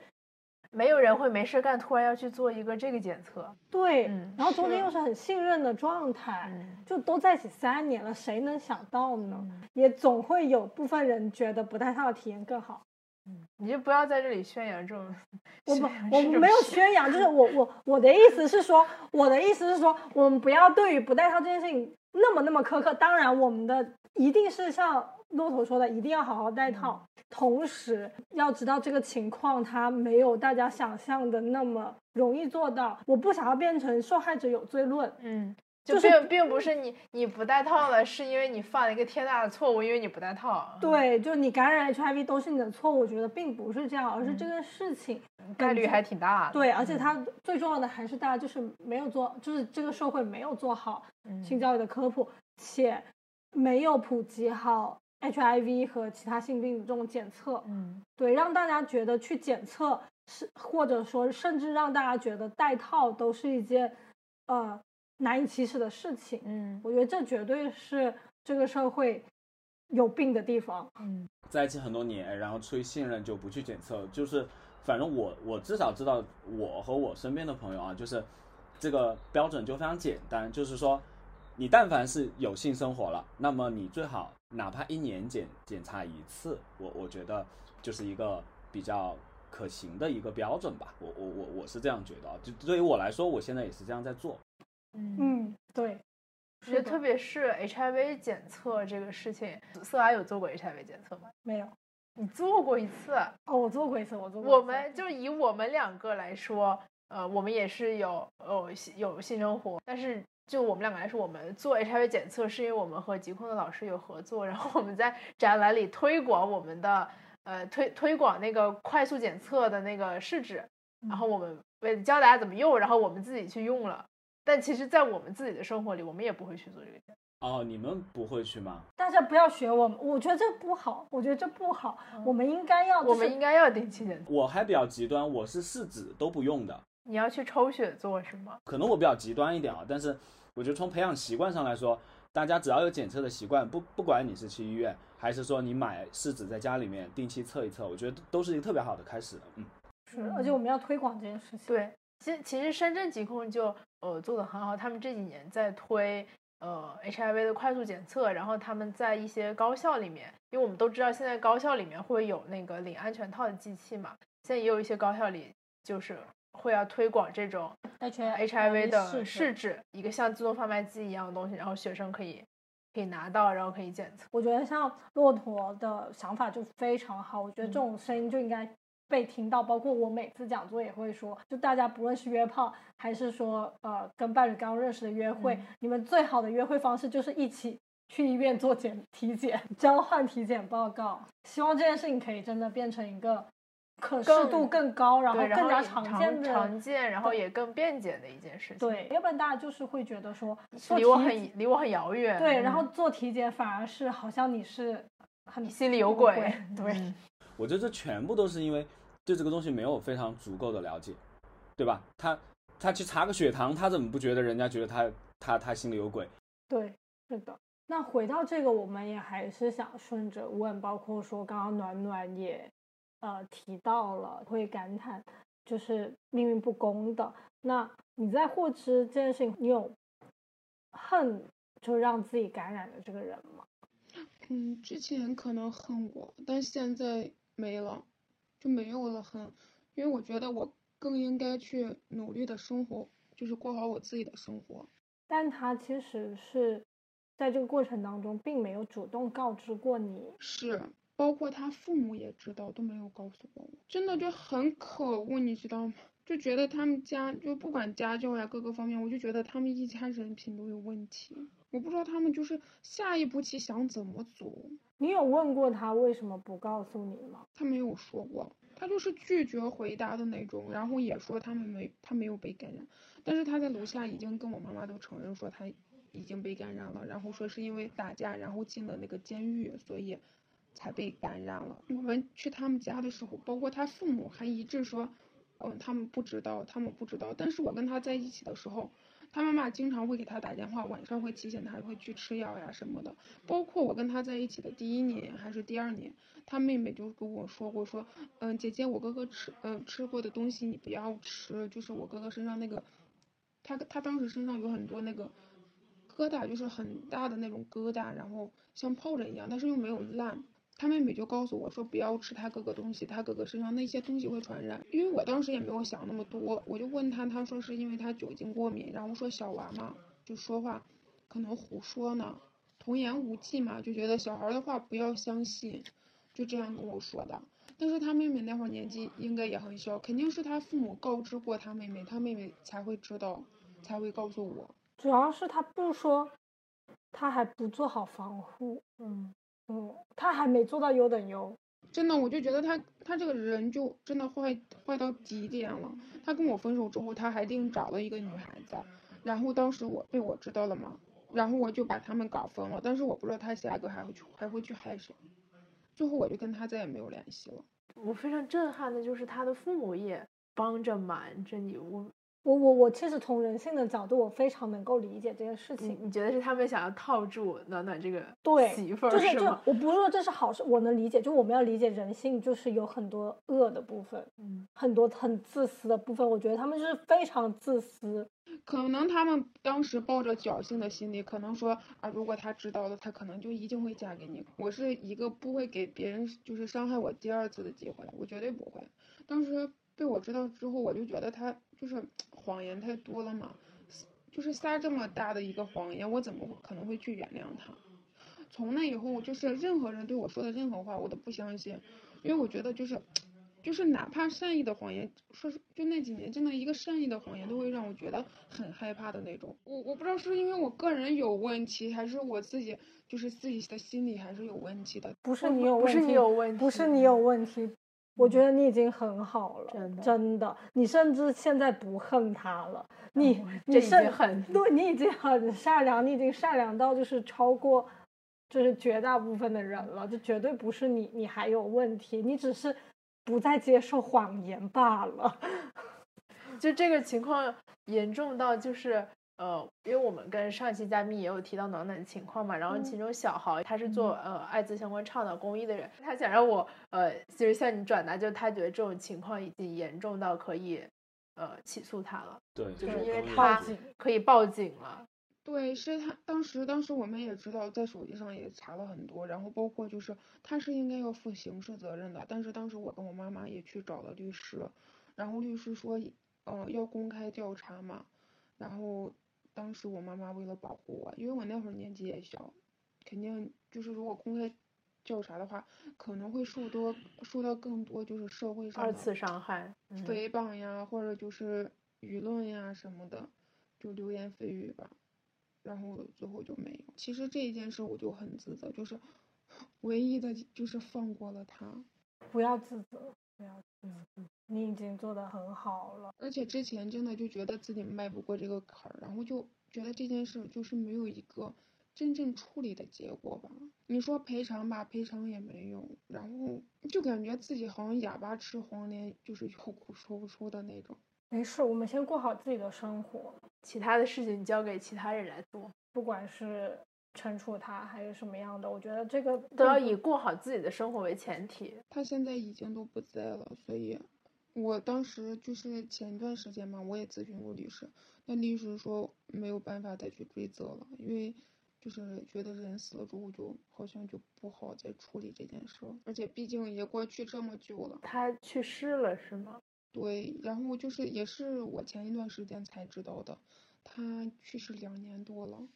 Speaker 2: 没有人会没事干，突然要去做一个这个检测。
Speaker 1: 对，
Speaker 2: 嗯
Speaker 1: 然后中间又是很信任的状态，
Speaker 2: 嗯
Speaker 1: 就都在一起三年了，谁能想到呢？
Speaker 2: 嗯
Speaker 1: 也总会有部分人觉得不戴套的体验更好。
Speaker 2: 你就不要在这里宣扬这种。
Speaker 1: 我
Speaker 2: 不
Speaker 1: 我们没有宣扬，就是我我我的意思是说，我的意思是说，我们不要对于不戴套这件事情那么那么苛刻。当然，我们的一定是像骆驼说的，一定要好好戴套。同时要知道这个情况，它没有大家想象的那么容易做到。我不想要变成受害者有罪论。
Speaker 2: 嗯，
Speaker 1: 就
Speaker 2: 就是并并不是你你不戴套了，是因为你犯了一个天大的错误，因为你不戴套。，
Speaker 1: 对，就你感染 HIV 都是你的错误，我觉得并不是这样，而是这个事情
Speaker 2: 概率还挺大的。
Speaker 1: 对，而且它最重要的还是大家就是没有做，就是这个社会没有做好
Speaker 2: 嗯
Speaker 1: 性教育的科普，且没有普及好 HIV 和其他性病的这种检测，
Speaker 2: 嗯
Speaker 1: 对，让大家觉得去检测是，或者说甚至让大家觉得戴套都是一件呃难以启齿的事情。
Speaker 2: 嗯
Speaker 1: 我觉得这绝对是这个社会有病的地方。
Speaker 2: 嗯
Speaker 4: 在一起很多年，然后出于信任就不去检测，就是反正我我至少知道我和我身边的朋友啊，就是这个标准就非常简单，就是说你但凡是有性生活了，那么你最好哪怕一年检检查一次，我我觉得就是一个比较可行的一个标准吧，我我我我是这样觉得啊，就对于我来说，我现在也是这样在做。
Speaker 2: 嗯。
Speaker 1: 嗯，对，
Speaker 2: 我觉得特别是 HIV 检测这个事情，色娃有做过 HIV 检测吗？
Speaker 1: 没有
Speaker 2: 你做过一次。
Speaker 1: 哦，我做过一次，我做过一次。
Speaker 2: 我们就以我们两个来说，呃，我们也是有有性有性生活，但是就我们两个来说，我们做 HIV 检测是因为我们和疾控的老师有合作，然后我们在展览里推广我们的呃推推广那个快速检测的那个试纸，然后我们为了教大家怎么用，然后我们自己去用了。但其实，在我们自己的生活里，我们也不会去做这个检测。
Speaker 4: 哦，你们不会去吗？
Speaker 1: 大家不要学我们，我觉得这不好，我觉得这不好，我们应该要、就是，
Speaker 2: 我们应该要定期检测。
Speaker 4: 我还比较极端，我是试纸都不用的。
Speaker 2: 你要去抽血做是吗？
Speaker 4: 可能我比较极端一点啊，但是我觉得从培养习惯上来说，大家只要有检测的习惯，不不管你是去医院，还是说你买试纸在家里面定期测一测，我觉得都是一个特别好的开始。嗯，
Speaker 1: 是，而且我们要推广这件事情。
Speaker 2: 对，其实其实深圳疾控就呃做的很好，他们这几年在推呃 HIV 的快速检测，然后他们在一些高校里面，因为我们都知道现在高校里面会有那个领安全套的机器嘛，现在也有一些高校里就是会要推广这种 HIV 的试纸，一个像自动贩卖机一样的东西，然后学生可以可以拿到，然后可以检测。
Speaker 1: 我觉得像骆驼的想法就非常好，我觉得这种声音就应该被听到。包括我每次讲座也会说，就大家不论是约炮还是说呃跟伴侣刚认识的约会，
Speaker 2: 嗯
Speaker 1: 你们最好的约会方式就是一起去医院做检体检，交换体检报告。希望这件事情可以真的变成一个可视度更高，然后更加常见的。
Speaker 2: 常见，然后也更便捷的一件事情。
Speaker 1: 对，要不然大家就是会觉得说
Speaker 2: 离我很离我很遥远。
Speaker 1: 对，然
Speaker 2: 嗯
Speaker 1: 后做体检反而是好像你是很
Speaker 2: 心里有
Speaker 1: 有
Speaker 2: 鬼。
Speaker 1: 对，
Speaker 2: 嗯
Speaker 4: 我觉得这全部都是因为对这个东西没有非常足够的了解，对吧？他他去查个血糖，他怎么不觉得人家觉得他他他心里有鬼？
Speaker 1: 对，是的。那回到这个，我们也还是想顺着问，包括说刚刚暖暖也呃提到了，会感叹就是命运不公的。那你在获知这件事情，你有恨就让自己感染的这个人吗？
Speaker 3: 嗯，之前可能恨过，但现在没了，就没有了很，因为我觉得我更应该去努力的生活，就是过好我自己的生活。
Speaker 1: 但他其实是在这个过程当中，并没有主动告知过你。
Speaker 3: 是，包括他父母也知道，都没有告诉过我，真的就很可恶，你知道吗？就觉得他们家就不管家教呀各个方面，我就觉得他们一家人品都有问题。我不知道他们就是下一步棋想怎么走。
Speaker 1: 你有问过他为什么不告诉你吗？
Speaker 3: 他没有说过，他就是拒绝回答的那种，然后也说他们没他没有被感染，但是他在楼下已经跟我妈妈都承认说他已经被感染了，然后说是因为打架然后进了那个监狱，所以才被感染了。我们去他们家的时候，包括他父母还一致说，嗯，他们不知道，他们不知道。但是我跟他在一起的时候。他妈妈经常会给他打电话，晚上会提醒他会去吃药呀什么的。包括我跟他在一起的第一年还是第二年，他妹妹就跟我说过说，嗯，姐姐，我哥哥吃嗯吃过的东西你不要吃，就是我哥哥身上那个，他他当时身上有很多那个疙瘩，就是很大的那种疙瘩，然后像疱疹一样，但是又没有烂。他妹妹就告诉我说不要吃他哥哥东西，他哥哥身上那些东西会传染。因为我当时也没有想那么多，我就问他，他说是因为他酒精过敏，然后说小娃嘛就说话可能胡说呢，童言无忌嘛，就觉得小孩的话不要相信，就这样跟我说的。但是他妹妹那会儿年纪应该也很小，肯定是他父母告知过他妹妹，他妹妹才会知道，才会告诉我。
Speaker 1: 主要是他不说，他还不做好防护，嗯。嗯，他还没做到优等优，
Speaker 3: 真的，我就觉得他他这个人就真的坏坏到极点了。他跟我分手之后，他还另找了一个女孩子，然后当时我被我知道了嘛，然后我就把他们搞分了。但是我不知道他下一个还会去还会去害谁，最后我就跟他再也没有联系了。
Speaker 2: 我非常震撼的就是他的父母也帮着瞒着你，我。
Speaker 1: 我我我其实从人性的角度，我非常能够理解这件事情。
Speaker 2: 你觉得是他们想要套住暖暖这个
Speaker 1: 对
Speaker 2: 媳妇儿
Speaker 1: 是
Speaker 2: 吗？
Speaker 1: 我不是说这是好事，我能理解。就我们要理解人性，就是有很多恶的部分，
Speaker 2: 嗯，
Speaker 1: 很多很自私的部分。我觉得他们就是非常自私。
Speaker 3: 可能他们当时抱着侥幸的心理，可能说啊，如果他知道了，他可能就一定会嫁给你。我是一个不会给别人就是伤害我第二次的机会，我绝对不会。当时。被我知道之后，我就觉得他就是谎言太多了嘛，就是撒这么大的一个谎言，我怎么可能会去原谅他？从那以后，就是任何人对我说的任何话，我都不相信，因为我觉得就是，就是哪怕善意的谎言，说是就那几年，真的一个善意的谎言都会让我觉得很害怕的那种。我我不知道是因为我个人有问题，还是我自己就是自己的心理还是有问题的。
Speaker 1: 不是你有
Speaker 2: 问题，不是你有问题，
Speaker 1: 不是你有问题。我觉得你已经很好了，真的，真的，你甚至现在不恨他了，你你甚
Speaker 2: 很
Speaker 1: 对，你已经很善良，你已经善良到就是超过，就是绝大部分的人了，就绝对不是你，你还有问题，你只是不再接受谎言罢了，
Speaker 2: 就这个情况严重到就是。呃，因为我们跟上期嘉宾也有提到暖暖的情况嘛，然后其中小豪他是做呃艾滋相关倡导公益的人，他想让我呃就是向你转达，就是他觉得这种情况已经严重到可以呃起诉他了，
Speaker 4: 对，
Speaker 2: 就是因为他可以报警了。
Speaker 3: 对，是他当时当时我们也知道，在手机上也查了很多，然后包括就是他是应该要负刑事责任的，但是当时我跟我妈妈也去找了律师，然后律师说，呃，要公开调查嘛，然后。当时我妈妈为了保护我，因为我那会儿年纪也小，肯定就是如果公开叫啥的话，可能会受多受到更多就是社会上
Speaker 2: 二次伤害、
Speaker 3: 诽谤呀，或者就是舆论呀什么的，就流言蜚语吧。然后最后就没有。其实这一件事我就很自责，就是 唯一的就是放过了他。
Speaker 1: 不要自责，你已经做的很好了，
Speaker 3: 而且之前真的就觉得自己迈不过这个坎儿，然后就觉得这件事就是没有一个真正处理的结果吧。你说赔偿吧，赔偿也没用，然后就感觉自己好像哑巴吃黄连，就是有苦说不出的那种。
Speaker 1: 没事，我们先过好自己的生活，
Speaker 2: 其他的事情交给其他人来做，
Speaker 1: 不管是惩处他还是什么样的，我觉得这个
Speaker 2: 都要以过好自己的生活为前提。
Speaker 3: 他现在已经都不在了，所以。我当时就是前一段时间嘛，我也咨询过律师，那律师说没有办法再去追责了，因为就是觉得人死了之后就好像就不好再处理这件事，而且毕竟也过去这么久了。
Speaker 2: 他去世了是吗？
Speaker 3: 对，然后就是也是我前一段时间才知道的，他去世两年多了，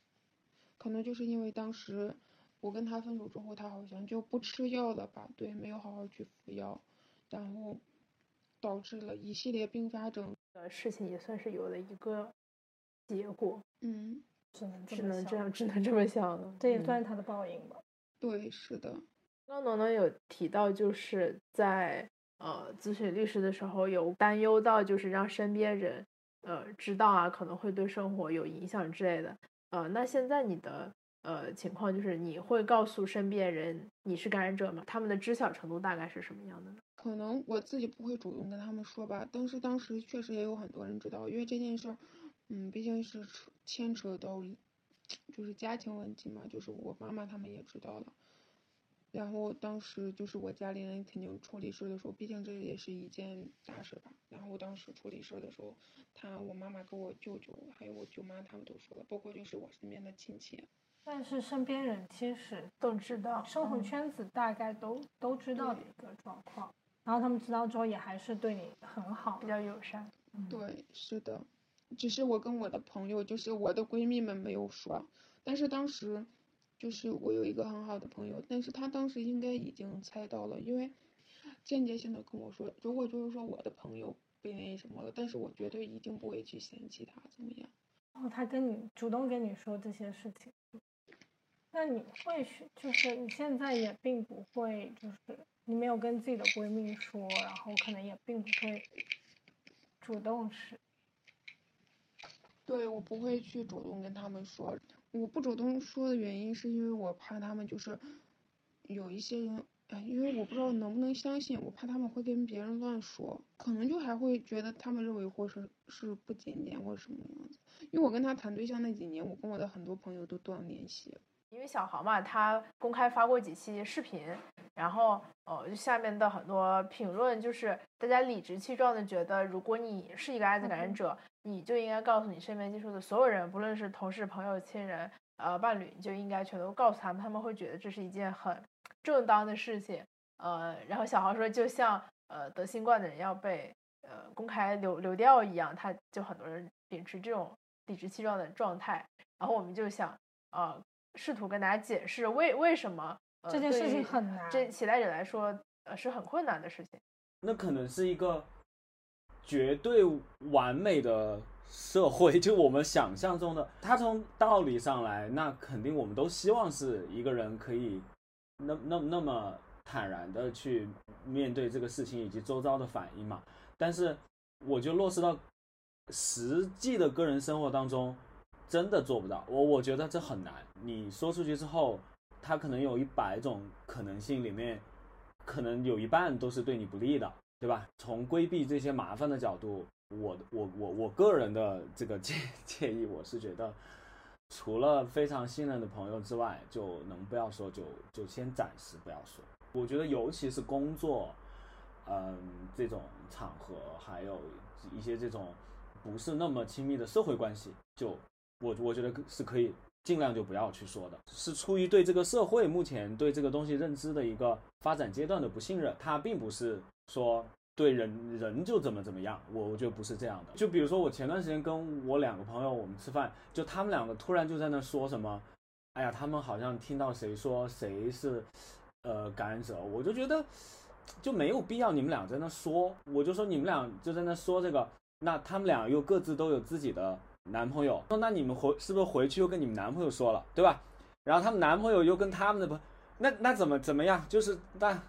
Speaker 3: 可能就是因为当时我跟他分手之后，他好像就不吃药了吧？对，没有好好去服药，然后。导致了一系列并发症。
Speaker 2: 呃事情也算是有了一个结果，
Speaker 3: 嗯，
Speaker 1: 只能
Speaker 2: 只能这
Speaker 1: 样，
Speaker 2: 只能这么想了。
Speaker 1: 这也
Speaker 2: 嗯
Speaker 1: 算是他的报应吧。
Speaker 3: 对，是的，
Speaker 2: 刚刚农农有提到，就是在呃咨询律师的时候，有担忧到就是让身边人呃知道啊，可能会对生活有影响之类的。呃，那现在你的呃情况就是你会告诉身边人你是感染者吗？他们的知晓程度大概是什么样的呢？
Speaker 3: 可能我自己不会主动跟他们说吧，但是当时确实也有很多人知道，因为这件事儿，嗯，毕竟是牵扯到就是家庭问题嘛，就是我妈妈他们也知道了。然后当时就是我家里人肯定处理事的时候，毕竟这也是一件大事吧。然后当时处理事的时候，他我妈妈跟我舅舅还有我舅妈他们都说了，包括就是我身边的亲戚。
Speaker 1: 但是身边人其实
Speaker 2: 都知道
Speaker 1: 生活
Speaker 2: 嗯
Speaker 1: 圈子大概都都知道的一个状况，然后他们知道之后也还是对你很好
Speaker 2: 比。较友善。
Speaker 3: 对，是的，只是我跟我的朋友，就是我的闺蜜们没有说，但是当时，就是我有一个很好的朋友，但是他当时应该已经猜到了，因为间接性的跟我说，如果就是说我的朋友被那什么了，但是我绝对一定不会去嫌弃他怎么样。
Speaker 1: 然后他跟你主动跟你说这些事情，那你会去，就是你现在也并不会，就是你没有跟自己的闺蜜说，然后可能也并不会主动是，
Speaker 3: 对，我不会去主动跟他们说。我不主动说的原因是因为我怕他们就是有一些人，哎，因为我不知道能不能相信，我怕他们会跟别人乱说，可能就还会觉得他们认为或是是不检点或者什么样子。因为我跟他谈对象那几年，我跟我的很多朋友都断联系。
Speaker 2: 因为小豪嘛，他公开发过几期视频，然后呃，就下面的很多评论就是大家理直气壮的觉得，如果你是一个艾滋感染者，你就应该告诉你身边接触的所有人，不论是同事、朋友、亲人、呃伴侣，你就应该全都告诉他们，他们会觉得这是一件很正当的事情。呃，然后小豪说，就像呃得新冠的人要被呃公开流流掉一样，他就很多人秉持这种理直气壮的状态，然后我们就想呃。试图跟大家解释为为什么、呃、
Speaker 1: 这件事情很难，
Speaker 2: 这携带者来说呃是很困难的事情。
Speaker 4: 那可能是一个绝对完美的社会，就我们想象中的。他从道理上来，那肯定我们都希望是一个人可以那那那么坦然的去面对这个事情以及周遭的反应嘛。但是我就落实到实际的个人生活当中。真的做不到，我我觉得这很难。你说出去之后，他可能有一百种可能性，里面可能有一半都是对你不利的，对吧？从规避这些麻烦的角度，我我我我个人的这个建 建议，我是觉得，除了非常信任的朋友之外，就能不要说就就先暂时不要说。我觉得尤其是工作，嗯，这种场合，还有一些这种不是那么亲密的社会关系，就。我我觉得是可以尽量就不要去说的，是出于对这个社会目前对这个东西认知的一个发展阶段的不信任，它并不是说对人人就怎么怎么样，我我觉得不是这样的。就比如说我前段时间跟我两个朋友我们吃饭，就他们两个突然就在那说什么，哎呀，他们好像听到谁说谁是呃感染者，我就觉得就没有必要你们俩在那说，我就说你们俩就在那说这个，那他们俩又各自都有自己的。男朋友说：“那你们回是不是回去又跟你们男朋友说了，对吧？然后他们男朋友又跟他们的朋，那那怎么怎么样？就是那，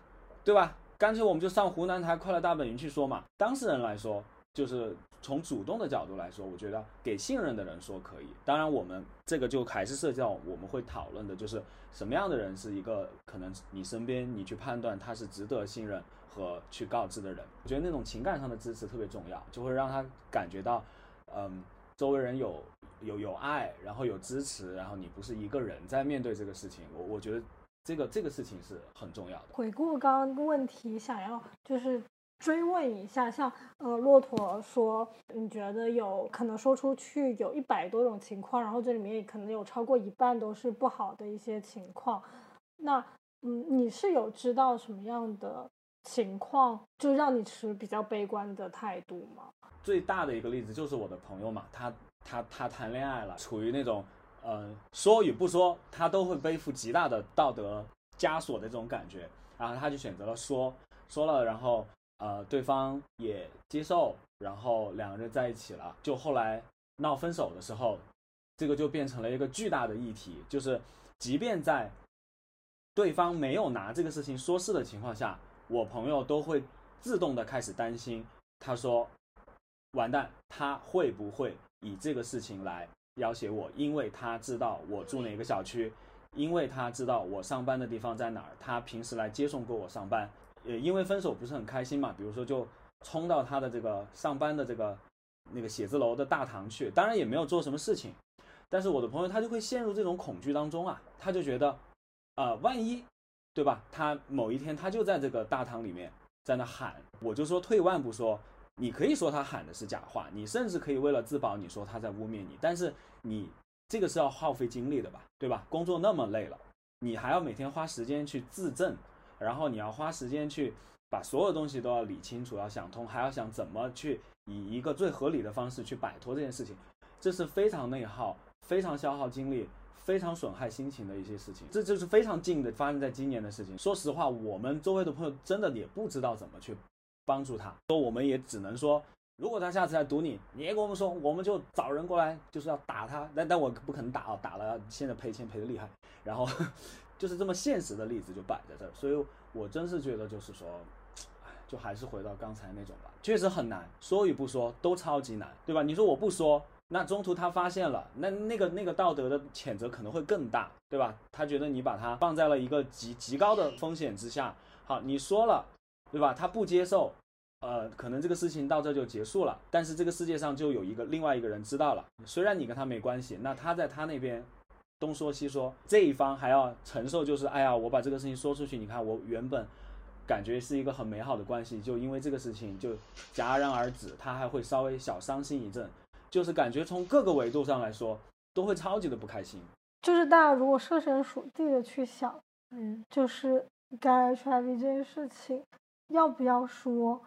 Speaker 4: 对吧？干脆我们就上湖南台快乐大本营去说嘛。当事人来说，就是从主动的角度来说，我觉得给信任的人说可以。当然，我们这个就还是涉及到我们会讨论的，就是什么样的人是一个可能你身边你去判断他是值得信任和去告知的人。我觉得那种情感上的支持特别重要，就会让他感觉到，嗯。”周围人有有有爱，然后有支持，然后你不是一个人在面对这个事情，我我觉得这个这个事情是很重要的。
Speaker 1: 回顾刚刚的问题，想要就是追问一下，像呃骆驼说，你觉得有可能说出去有一百多种情况，然后这里面可能有超过一半都是不好的一些情况，那嗯，你是有知道什么样的情况就让你持比较悲观的态度吗？
Speaker 4: 最大的一个例子就是我的朋友嘛，他他他谈恋爱了，处于那种呃说与不说，他都会背负极大的道德枷锁的这种感觉，然后他就选择了说，说了，然后呃对方也接受，然后两个人在一起了，就后来闹分手的时候，这个就变成了一个巨大的议题，就是即便在对方没有拿这个事情说事的情况下，我朋友都会自动的开始担心，他说完蛋，他会不会以这个事情来要挟我？因为他知道我住哪个小区，因为他知道我上班的地方在哪儿，他平时来接送过我上班。呃，因为分手不是很开心嘛，比如说就冲到他的这个上班的这个那个写字楼的大堂去，当然也没有做什么事情，但是我的朋友他就会陷入这种恐惧当中啊，他就觉得，呃，万一，对吧？他某一天他就在这个大堂里面在那喊，我就说退万步说，你可以说他喊的是假话，你甚至可以为了自保，你说他在污蔑你，但是你这个是要耗费精力的吧，对吧？工作那么累了，你还要每天花时间去自证。然后你要花时间去把所有东西都要理清楚，要想通，还要想怎么去以一个最合理的方式去摆脱这件事情，这是非常内耗、非常消耗精力、非常损害心情的一些事情。这就是非常近的发生在今年的事情。说实话，我们周围的朋友真的也不知道怎么去帮助他，说我们也只能说，如果他下次来堵你，你也跟我们说，我们就找人过来，就是要打他。但但我不可能打啊，打了现在赔钱赔的厉害。然后。就是这么现实的例子就摆在这儿，所以我真是觉得就是说，就还是回到刚才那种吧，确实很难，说与不说都超级难，对吧？你说我不说，那中途他发现了，那那个那个道德的谴责可能会更大，对吧？他觉得你把他放在了一个极极高的风险之下，好，你说了，对吧？他不接受，呃，可能这个事情到这就结束了，但是这个世界上就有一个另外一个人知道了，虽然你跟他没关系，那他在他那边。东说西说，这一方还要承受，就是哎呀，我把这个事情说出去，你看我原本感觉是一个很美好的关系，就因为这个事情就戛然而止，他还会稍微小伤心一阵，就是感觉从各个维度上来说都会超级的不开心。
Speaker 1: 就是大家如果设身处地的去想，嗯，就是感染 HIV 这件事情要不要说？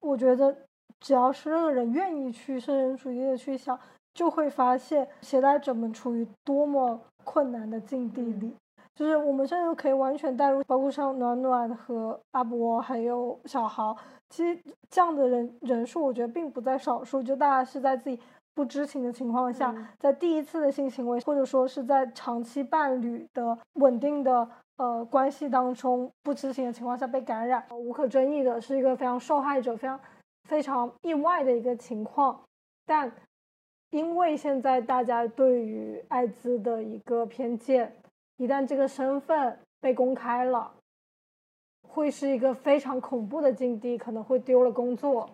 Speaker 1: 我觉得只要是任何人愿意去设身处地的去想。就会发现携带者们处于多么困难的境地里，就是我们甚至可以完全带入，包括像暖暖和阿伯还有小豪，其实这样的人人数，我觉得并不在少数。就大家是在自己不知情的情况下，在第一次的性行为，或者说是在长期伴侣的稳定的呃关系当中不知情的情况下被感染，无可争议的是一个非常受害者、非常非常意外的一个情况，但。因为现在大家对于艾滋的一个偏见，一旦这个身份被公开了，会是一个非常恐怖的境地，可能会丢了工作，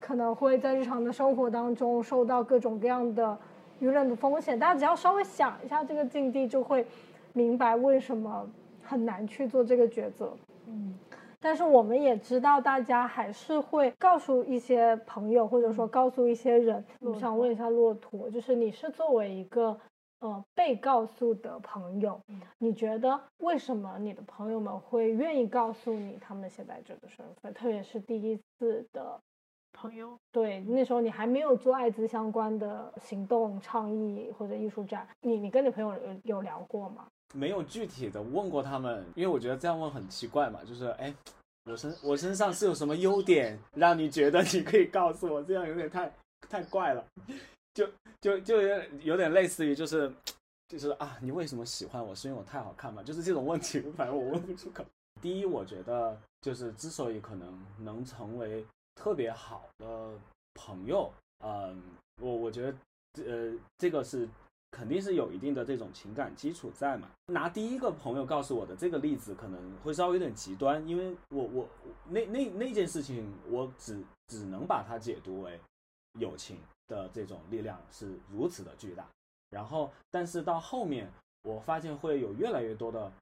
Speaker 1: 可能会在日常的生活当中受到各种各样的舆论的风险。大家只要稍微想一下这个境地，就会明白为什么很难去做这个抉择。嗯。但是我们也知道，大家还是会告诉一些朋友，或者说告诉一些人。我想问一下骆驼，就是你是作为一个呃被告诉的朋友，你觉得为什么你的朋友们会愿意告诉你他们携带者的身份？特别是第一次的
Speaker 2: 朋友，
Speaker 1: 对，那时候你还没有做艾滋相关的行动倡议或者艺术展，你你跟你朋友有有聊过吗？
Speaker 4: 没有具体的问过他们，因为我觉得这样问很奇怪嘛。就是，哎，我身我身上是有什么优点让你觉得你可以告诉我？这样有点太太怪了，就就就有点有点类似于就是就是啊，你为什么喜欢我？是因为我太好看吗？就是这种问题，反正我问不出口。第一，我觉得就是之所以可能能成为特别好的朋友，嗯，我我觉得呃，这个是。肯定是有一定的这种情感基础在嘛。拿第一个朋友告诉我的这个例子可能会稍微有点极端，因为我我那那那件事情，我只只能把它解读为友情的这种力量是如此的巨大。然后，但是到后面我发现会有越来越多的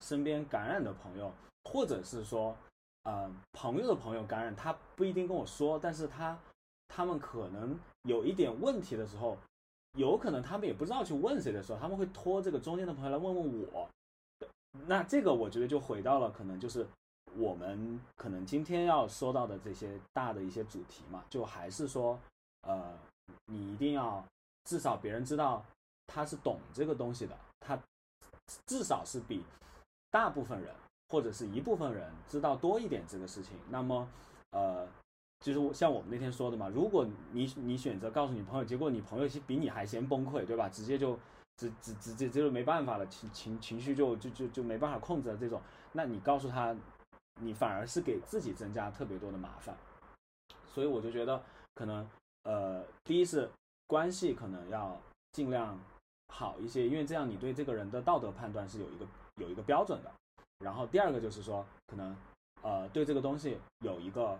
Speaker 4: 身边感染的朋友，或者是说，呃，朋友的朋友感染，他不一定跟我说，但是他他们可能有一点问题的时候。有可能他们也不知道去问谁的时候，他们会托这个中间的朋友来问问我。那这个我觉得就回到了可能就是我们可能今天要说到的这些大的一些主题嘛，就还是说，呃，你一定要至少别人知道他是懂这个东西的，他至少是比大部分人或者是一部分人知道多一点这个事情。那么，呃，就是像我们那天说的嘛，如果你你选择告诉你朋友，结果你朋友比你还先崩溃，对吧？直接就直直直接就没办法了，情情情绪就就就就没办法控制了这种，那你告诉他，你反而是给自己增加特别多的麻烦。所以我就觉得，可能呃，第一是关系可能要尽量好一些，因为这样你对这个人的道德判断是有一个有一个标准的。然后第二个就是说，可能呃对这个东西有一个。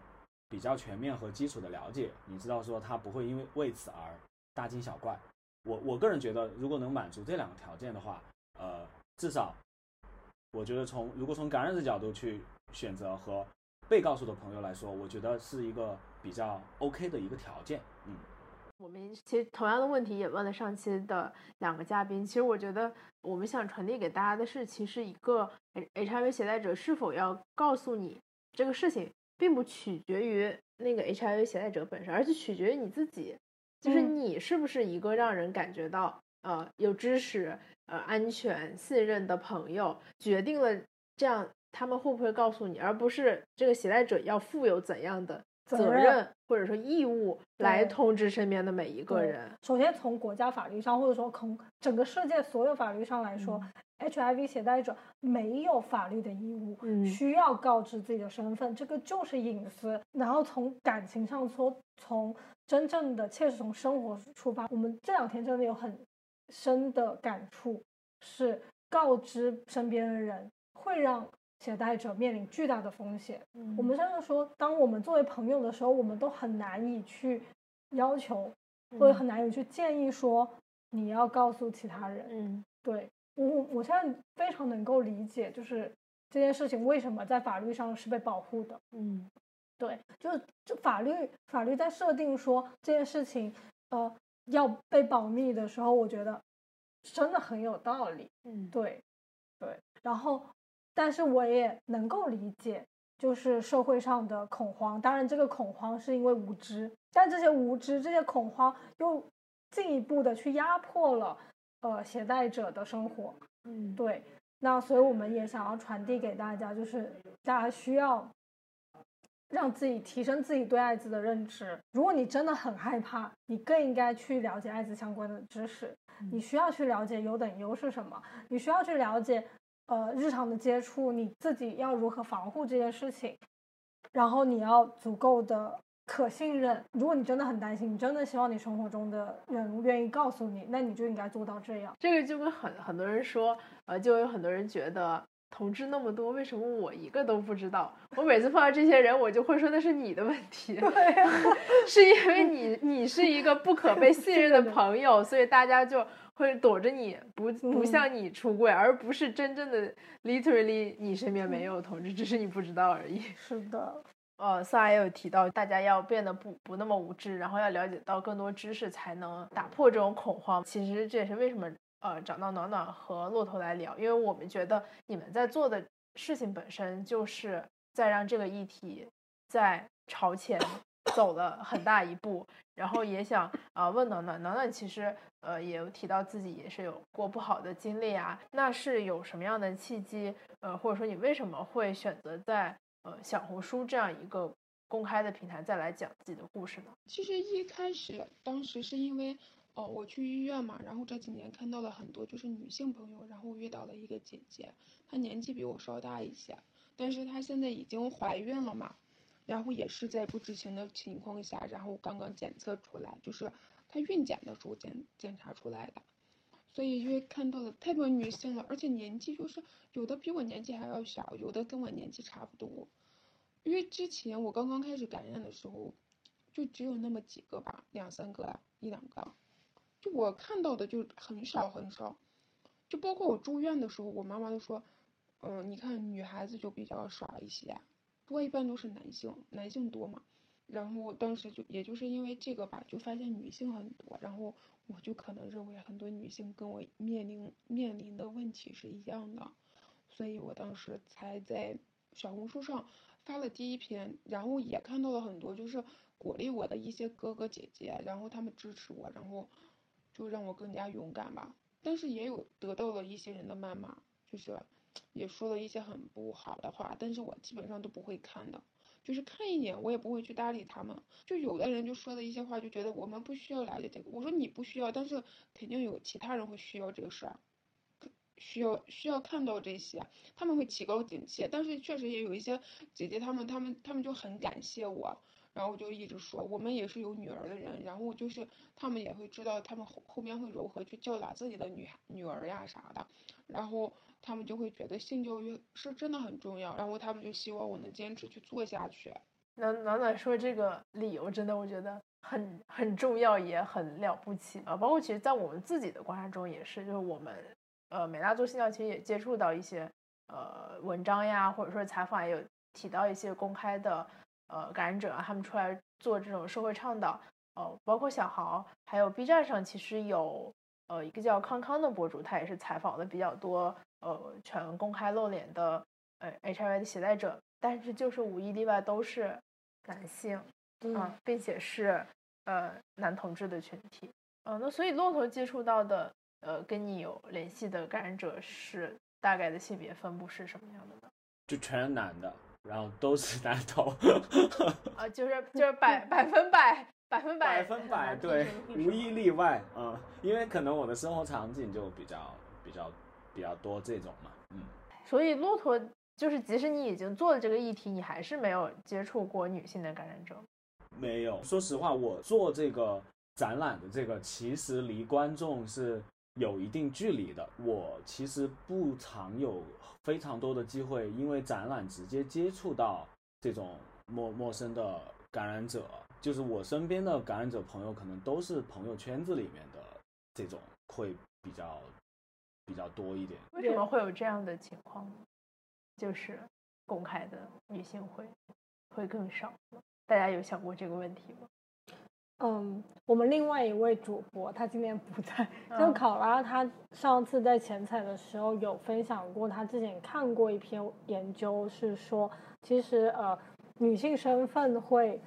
Speaker 4: 比较全面和基础的了解，你知道说他不会因为为此而大惊小怪。我我个人觉得，如果能满足这两个条件的话，呃，至少我觉得从如果从感染的角度去选择和被告诉的朋友来说，我觉得是一个比较 OK 的一个条件。嗯，
Speaker 2: 我们其实同样的问题也问了上期的两个嘉宾。其实我觉得我们想传递给大家的是，其实一个 HIV 携带者是否要告诉你这个事情。并不取决于那个 HIV 携带者本身，而是取决于你自己，就是你是不是一个让人感觉到呃有知识、呃安全、信任的朋友，决定了这样他们会不会告诉你，而不是这个携带者要负有怎样的责任或者说义务来通知身边的每一个人。
Speaker 1: 首先从国家法律上，或者说从整个世界所有法律上来说。HIV 携带者没有法律的义务，需要告知自己的身份，这个就是隐私。然后从感情上说，从真正的切实从生活出发，我们这两天真的有很深的感触，是告知身边的人会让携带者面临巨大的风险。我们甚至说，当我们作为朋友的时候，我们都很难以去要求，或者很难以去建议说你要告诉其他人。
Speaker 2: 嗯，
Speaker 1: 对。我我现在非常能够理解，就是这件事情为什么在法律上是被保护的。
Speaker 2: 嗯，
Speaker 1: 对，就是就法律法律在设定说这件事情呃要被保密的时候，我觉得真的很有道理。
Speaker 2: 嗯，
Speaker 1: 对对。然后，但是我也能够理解，就是社会上的恐慌。当然，这个恐慌是因为无知，但这些无知、这些恐慌又进一步的去压迫了。呃，携带者的生活，
Speaker 2: 嗯，
Speaker 1: 对，那所以我们也想要传递给大家，就是大家需要让自己提升自己对艾滋的认知。如果你真的很害怕，你更应该去了解艾滋相关的知识。你需要去了解优等优是什么，你需要去了解呃日常的接触，你自己要如何防护这件事情，然后你要足够的。可信任。如果你真的很担心，你真的希望你生活中的人愿意告诉你，那你就应该做到这样。
Speaker 2: 这个就跟很很多人说，呃，就有很多人觉得同志那么多，为什么我一个都不知道？我每次碰到这些人，我就会说那是你的问题，
Speaker 1: 对，
Speaker 2: 是因为你你是一个不 可被信任的朋友，所以大家就会躲着你，不不向你出柜，而不是真正的 literally 你身边没有同志，只是你不知道而已。
Speaker 1: 是的。
Speaker 2: 呃，萨也有提到，大家要变得不不那么无知，然后要了解到更多知识，才能打破这种恐慌。其实这也是为什么呃找到暖暖和骆驼来聊，因为我们觉得你们在做的事情本身就是在让这个议题在朝前走了很大一步。然后也想啊问暖暖，暖暖其实呃也有提到自己也是有过不好的经历啊，那是有什么样的契机？呃，或者说你为什么会选择在？呃，小红书这样一个公开的平台，再来讲自己的故事呢？
Speaker 3: 其实一开始，当时是因为，哦，我去医院嘛，然后这几年看到了很多就是女性朋友，然后遇到了一个姐姐，她年纪比我稍大一些，但是她现在已经怀孕了嘛，然后也是在不知情的情况下，然后刚刚检测出来，就是她孕检的时候检检查出来的。所以因为看到了太多女性了，而且年纪就是有的比我年纪还要小，有的跟我年纪差不多。因为之前我刚刚开始感染的时候，就只有那么几个吧，两三个，一两个，就我看到的就很少很少。就包括我住院的时候，我妈妈都说，嗯，你看女孩子就比较少一些，多一般都是男性，男性多嘛。然后当时就也就是因为这个吧，就发现女性很多，然后。我就可能认为很多女性跟我面临面临的问题是一样的，所以我当时才在小红书上发了第一篇，然后也看到了很多就是鼓励我的一些哥哥姐姐，然后他们支持我，然后就让我更加勇敢吧。但是也有得到了一些人的谩骂，就是也说了一些很不好的话，但是我基本上都不会看的。就是看一眼，我也不会去搭理他们。就有的人就说的一些话，就觉得我们不需要了解这个。我说你不需要，但是肯定有其他人会需要这个事儿，需要需要看到这些，他们会提高警惕。但是确实也有一些姐姐，他们他们他们就很感谢我。然后我就一直说，我们也是有女儿的人，然后就是他们也会知道，他们后后面会如何去教导自己的女女儿呀啥的，然后他们就会觉得性教育是真的很重要，然后他们就希望我能坚持去做下去。
Speaker 2: 暖暖暖说这个理由真的，我觉得很很重要，也很了不起啊！包括其实，在我们自己的观察中也是，就是我们呃，美大做性教其实也接触到一些呃文章呀，或者说采访也有提到一些公开的。呃，感染者啊，他们出来做这种社会倡导，呃，包括小豪，还有 B 站上其实有呃一个叫康康的博主，他也是采访的比较多，呃，全公开露脸的呃 HIV 的携带者，但是就是无一例外都是男性，
Speaker 1: 嗯，
Speaker 2: 并且是呃男同志的群体，嗯，那所以骆驼接触到的呃跟你有联系的感染者是大概的性别分布是什么样的呢？
Speaker 4: 就全是男的。然后都是男头，
Speaker 2: 啊，就是就是百百分百百分百
Speaker 4: 百分百对，无一例外啊，因为可能我的生活场景就比较比较比较多这种嘛，嗯。
Speaker 2: 所以骆驼就是，即使你已经做了这个议题，你还是没有接触过女性的感染者。
Speaker 4: 没有，说实话，我做这个展览的这个，其实离观众是。有一定距离的，我其实不常有非常多的机会，因为展览直接接触到这种陌陌生的感染者，就是我身边的感染者朋友，可能都是朋友圈子里面的这种会比较比较多一点。
Speaker 2: 为什么会有这样的情况？就是公开的女性会会更少，大家有想过这个问题吗？
Speaker 1: 嗯，我们另外一位主播他今天不在，就考拉他上次在前彩的时候有分享过，他之前看过一篇研究，是说其实呃女性身份会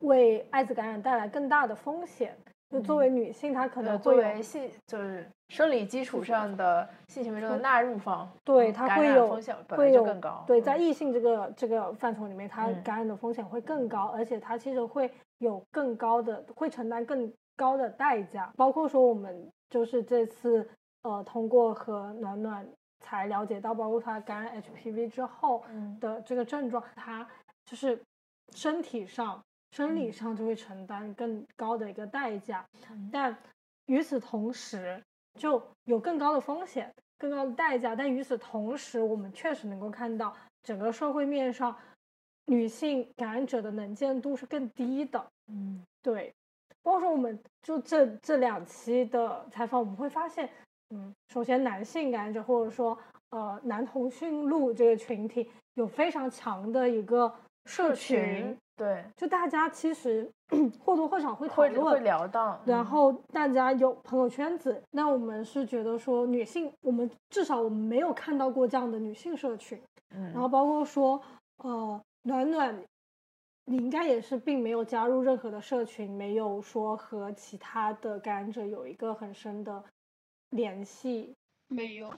Speaker 1: 为艾滋感染带来更大的风险。就作为女性，她可能
Speaker 2: 作为性就是生理基础上的性行为中的纳入方，
Speaker 1: 对她会有
Speaker 2: 风险
Speaker 1: 会有
Speaker 2: 更高。
Speaker 1: 对，在异性这个这个范畴里面，它感染的风险会更高，而且它其实会有更高的会承担更高的代价。包括说我们就是这次呃通过和暖暖才了解到，包括她感染 HPV 之后的这个症状，她就是身体上。生理上就会承担更高的一个代价，但与此同时就有更高的风险、更高的代价。但与此同时，我们确实能够看到整个社会面上女性感染者的能见度是更低的。
Speaker 2: 嗯，
Speaker 1: 对。包括说，我们就这这两期的采访，我们会发现，嗯，首先男性感染者或者说呃男同性录这个群体有非常强的一个社群。
Speaker 2: 对，
Speaker 1: 就大家其实 或多或少会讨论，
Speaker 2: 会聊到，
Speaker 1: 然后大家有朋友圈子。那我们是觉得说，女性，我们至少我们没有看到过这样的女性社群。
Speaker 2: 嗯，
Speaker 1: 然后包括说，呃，暖暖，你应该也是并没有加入任何的社群，没有说和其他的感染者有一个很深的联系，
Speaker 3: 没有。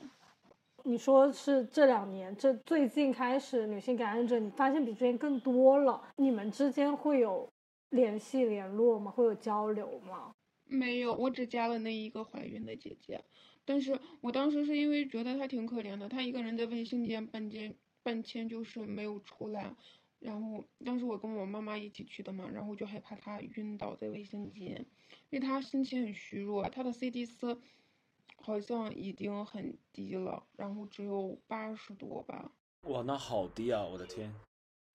Speaker 1: 你说是这两年，这最近开始女性感染者，你发现比之前更多了。你们之间会有联系联络吗？会有交流吗？
Speaker 3: 没有，我只加了那一个怀孕的姐姐。但是我当时是因为觉得她挺可怜的，她一个人在卫生间半间半天就是没有出来。然后当时我跟我妈妈一起去的嘛，然后就害怕她晕倒在卫生间，因为她身体很虚弱，她的 CD 四。好像已经很低了，然后只有八十多吧。
Speaker 4: 哇，那好低啊！我的天。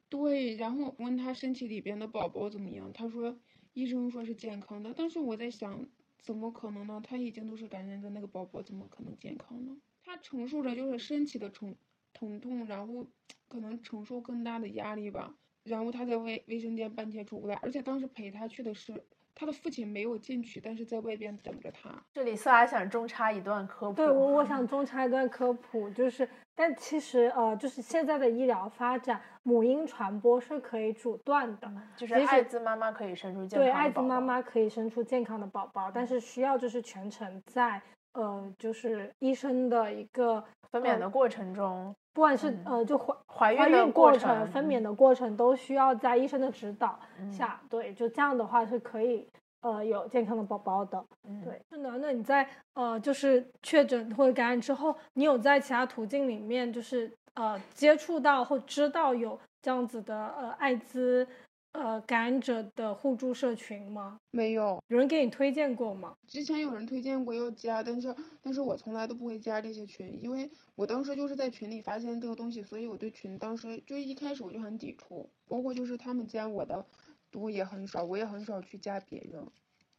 Speaker 3: 对，然后问她身体里边的宝宝怎么样，她说医生说是健康的。但是我在想，怎么可能呢？她已经都是感染的那个宝宝，怎么可能健康呢？她承受着就是身体的疼疼痛，然后 可能承受更大的压力吧。然后他在卫卫生间半天出不来，而且当时陪他去的是。他的父亲没有进去，但是在外边等着他。
Speaker 2: 这里色拉想中插一段科普。
Speaker 1: 对，我我想中插一段科普，就是，但其实呃，就是现在的医疗发展，母婴传播是可以阻断的，
Speaker 2: 就是艾滋妈妈可以生出健康的宝宝。
Speaker 1: 对，艾滋妈妈可以生出健康的宝宝，但是需要就是全程在呃，就是医生的一个
Speaker 2: 分娩的过程中，
Speaker 1: 不管是
Speaker 2: 嗯
Speaker 1: 呃就怀
Speaker 2: 怀
Speaker 1: 怀孕
Speaker 2: 孕的过
Speaker 1: 过
Speaker 2: 程
Speaker 1: 分娩
Speaker 2: 嗯
Speaker 1: 的过程都需要在医生的指导
Speaker 2: 嗯
Speaker 1: 下，对，就这样的话是可以呃有健康的宝宝的。
Speaker 2: 嗯，
Speaker 1: 对，是的。那，你在呃就是确诊或者感染之后，你有在其他途径里面就是呃接触到或知道有这样子的呃艾滋呃感染者的互助社群吗？
Speaker 3: 没有，
Speaker 1: 有人给你推荐过吗？
Speaker 3: 之前有人推荐过要加，但是但是我从来都不会加这些群，因为我当时就是在群里发现这个东西，所以我对群当时就一开始我就很抵触，包括就是他们加我的多也很少，我也很少去加别人，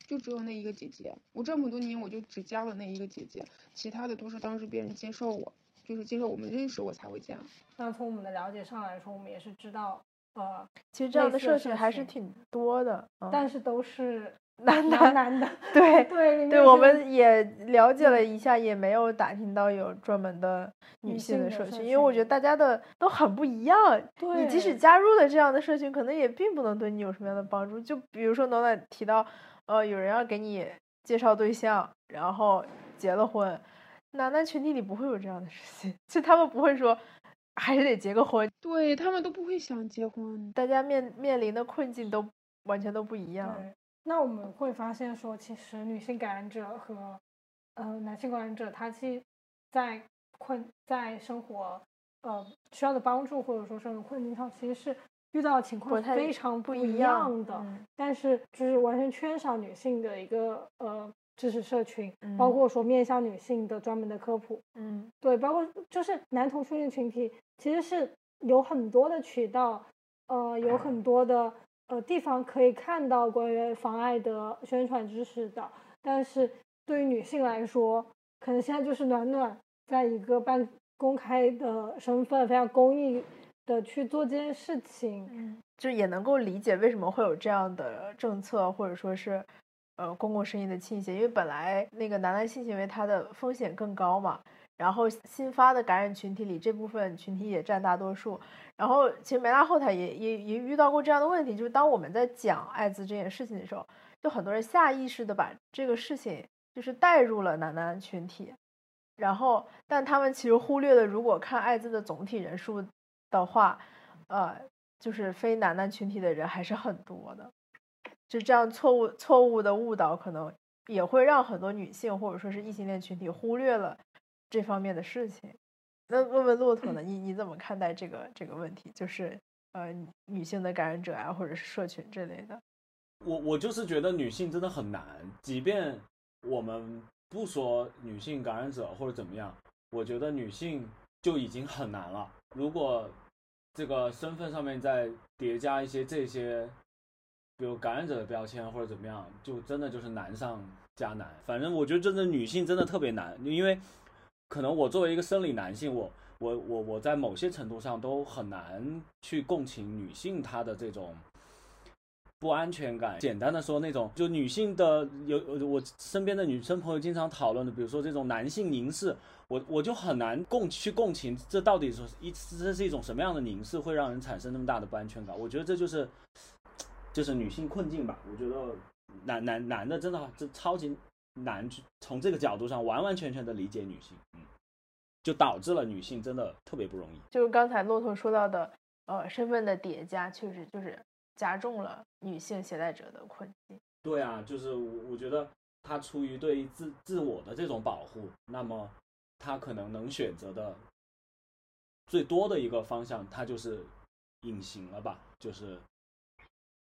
Speaker 3: 就只有那一个姐姐，我这么多年我就只加了那一个姐姐，其他的都是当时别人介绍我，就是介绍我们认识我才会加。
Speaker 1: 但从我们的了解上来说，我们也是知道呃，
Speaker 2: 其实这样的
Speaker 1: 社
Speaker 2: 社群还是挺多的，嗯
Speaker 1: 但是都是
Speaker 2: 男
Speaker 1: 男
Speaker 2: 男
Speaker 1: 男的，
Speaker 2: 对
Speaker 1: 对
Speaker 2: 对，我们也了解了一下，也没有打听到有专门的女性
Speaker 1: 的社
Speaker 2: 群，因为我觉得大家的都很不一样。你即使加入了这样的社群，可能也并不能对你有什么样的帮助。就比如说暖暖提到，呃，有人要给你介绍对象，然后结了婚，男男群体里不会有这样的事情，就他们不会说还是得结个婚，
Speaker 3: 对他们都不会想结婚，
Speaker 2: 大家面面临的困境都完全都不一样。
Speaker 1: 那我们会发现说，其实女性感染者和呃男性感染者，他其实在困在生活呃需要的帮助或者说生活困境上，其实是遇到的情况非常不一
Speaker 2: 样
Speaker 1: 样的。
Speaker 2: 嗯
Speaker 1: 但是就是完全缺少女性的一个呃知识社群，包
Speaker 2: 嗯
Speaker 1: 括说面向女性的专门的科普，
Speaker 2: 嗯
Speaker 1: 对，包括就是男同性恋群体，其实是有很多的渠道，呃，有很多的呃地方可以看到关于防艾的宣传知识的。但是对于女性来说，可能现在就是暖暖在一个半公开的身份，非常公益的去做这件事情。
Speaker 2: 嗯，就也能够理解为什么会有这样的政策，或者说是呃公共声音的倾斜，因为本来那个男男性行为它的风险更高嘛，然后新发的感染群体里这部分群体也占大多数，然后其实梅拉后台也也也遇到过这样的问题，就是当我们在讲艾滋这件事情的时候，就很多人下意识的把这个事情就是带入了男男群体，然后但他们其实忽略了，如果看艾滋的总体人数的话，呃，就是非男男群体的人还是很多的，就这样错误错误的误导，可能也会让很多女性或者说是异性恋群体忽略了这方面的事情。那问问骆驼呢？你你怎么看待这个这个问题？就是呃，女性的感染者啊，或者是社群之类的。
Speaker 4: 我我就是觉得女性真的很难，即便我们不说女性感染者或者怎么样，我觉得女性就已经很难了。如果这个身份上面再叠加一些这些，比如感染者的标签或者怎么样，就真的就是难上加难。反正我觉得真的女性真的特别难，因为可能我作为一个生理男性，我我我我在某些程度上都很难去共情女性她的这种不安全感。简单的说，那种就女性的有我身边的女生朋友经常讨论的，比如说这种男性凝视，我我就很难共去共情，这到底是一这是一种什么样的凝视，会让人产生那么大的不安全感？我觉得这就是就是女性困境吧。我觉得男男男的真的这超级难去从这个角度上完完全全的理解女性，嗯，就导致了女性真的特别不容易。
Speaker 2: 就是刚才骆驼说到的，呃，身份的叠加，确实就是加重了女性携带者的困境。
Speaker 4: 对啊，就是我我觉得他出于对于自自我的这种保护，那么他可能能选择的最多的一个方向，他就是隐形了吧，就是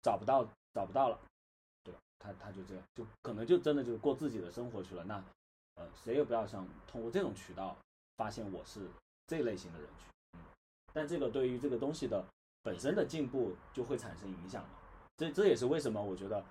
Speaker 4: 找不到找不到了，对吧？他他就这样，就可能就真的就过自己的生活去了。那呃，谁也不要想通过这种渠道发现我是这类型的人群，嗯，但这个对于这个东西的本身的进步就会产生影响嘛。这这也是为什么我觉得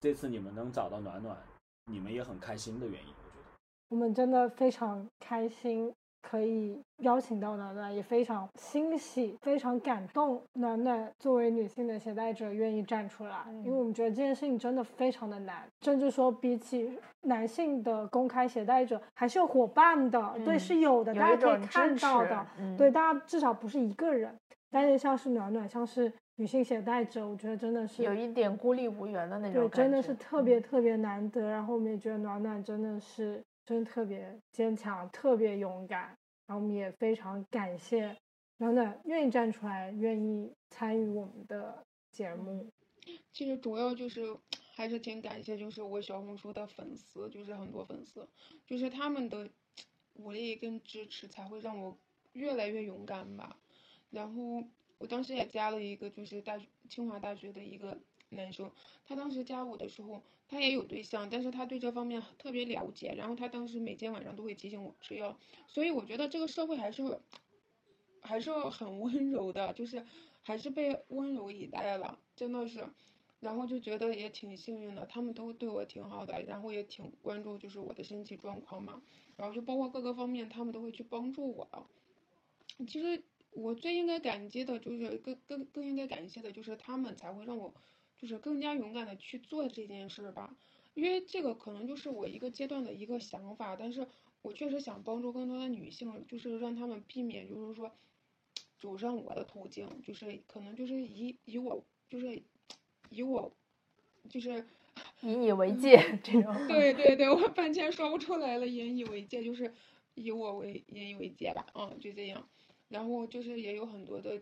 Speaker 4: 这次你们能找到暖暖，你们也很开心的原因。我觉得
Speaker 1: 我们真的非常开心，可以邀请到暖暖，也非常欣喜，非常感动。暖暖作为女性的携带者，愿意站出来，因为我们觉得这件事情真的非常的难，甚至说比起男性的公开携带者，还是有伙伴的，对，
Speaker 2: 嗯
Speaker 1: 是有的，大家可以看到的，
Speaker 2: 嗯
Speaker 1: 对，大家至少不是一个人。但是像是暖暖，像是女性携带者，我觉得真的是
Speaker 2: 有一点孤立无援的那种
Speaker 1: 对，真的是特别特别难得。然后我们也觉得暖暖真的是真的特别坚强，特别勇敢。然后我们也非常感谢暖暖愿意站出来，愿意参与我们的节目。
Speaker 3: 其实主要就是还是挺感谢，就是我小红书的粉丝，就是很多粉丝，就是他们的鼓励跟支持，才会让我越来越勇敢吧。然后我当时也加了一个，就是大清华大学的一个男生，他当时加我的时候，他也有对象，但是他对这方面特别了解，然后他当时每天晚上都会提醒我吃药，所以我觉得这个社会还是还是很温柔的，就是还是被温柔以待了，真的是，然后就觉得也挺幸运的，他们都对我挺好的，然后也挺关注就是我的身体状况嘛，然后就包括各个方面，他们都会去帮助我。其实。我最应该感激的就是更更更应该感谢的就是他们才会让我，就是更加勇敢的去做这件事吧，因为这个可能就是我一个阶段的一个想法，但是我确实想帮助更多的女性，就是让她们避免就是说，走上我的途径，就是可能就是以以我就是以我就是
Speaker 2: 引以为戒这种。
Speaker 3: 对对对，我半天说不出来了，引以为戒就是以我为引以为戒吧，嗯，就这样。然后就是也有很多的，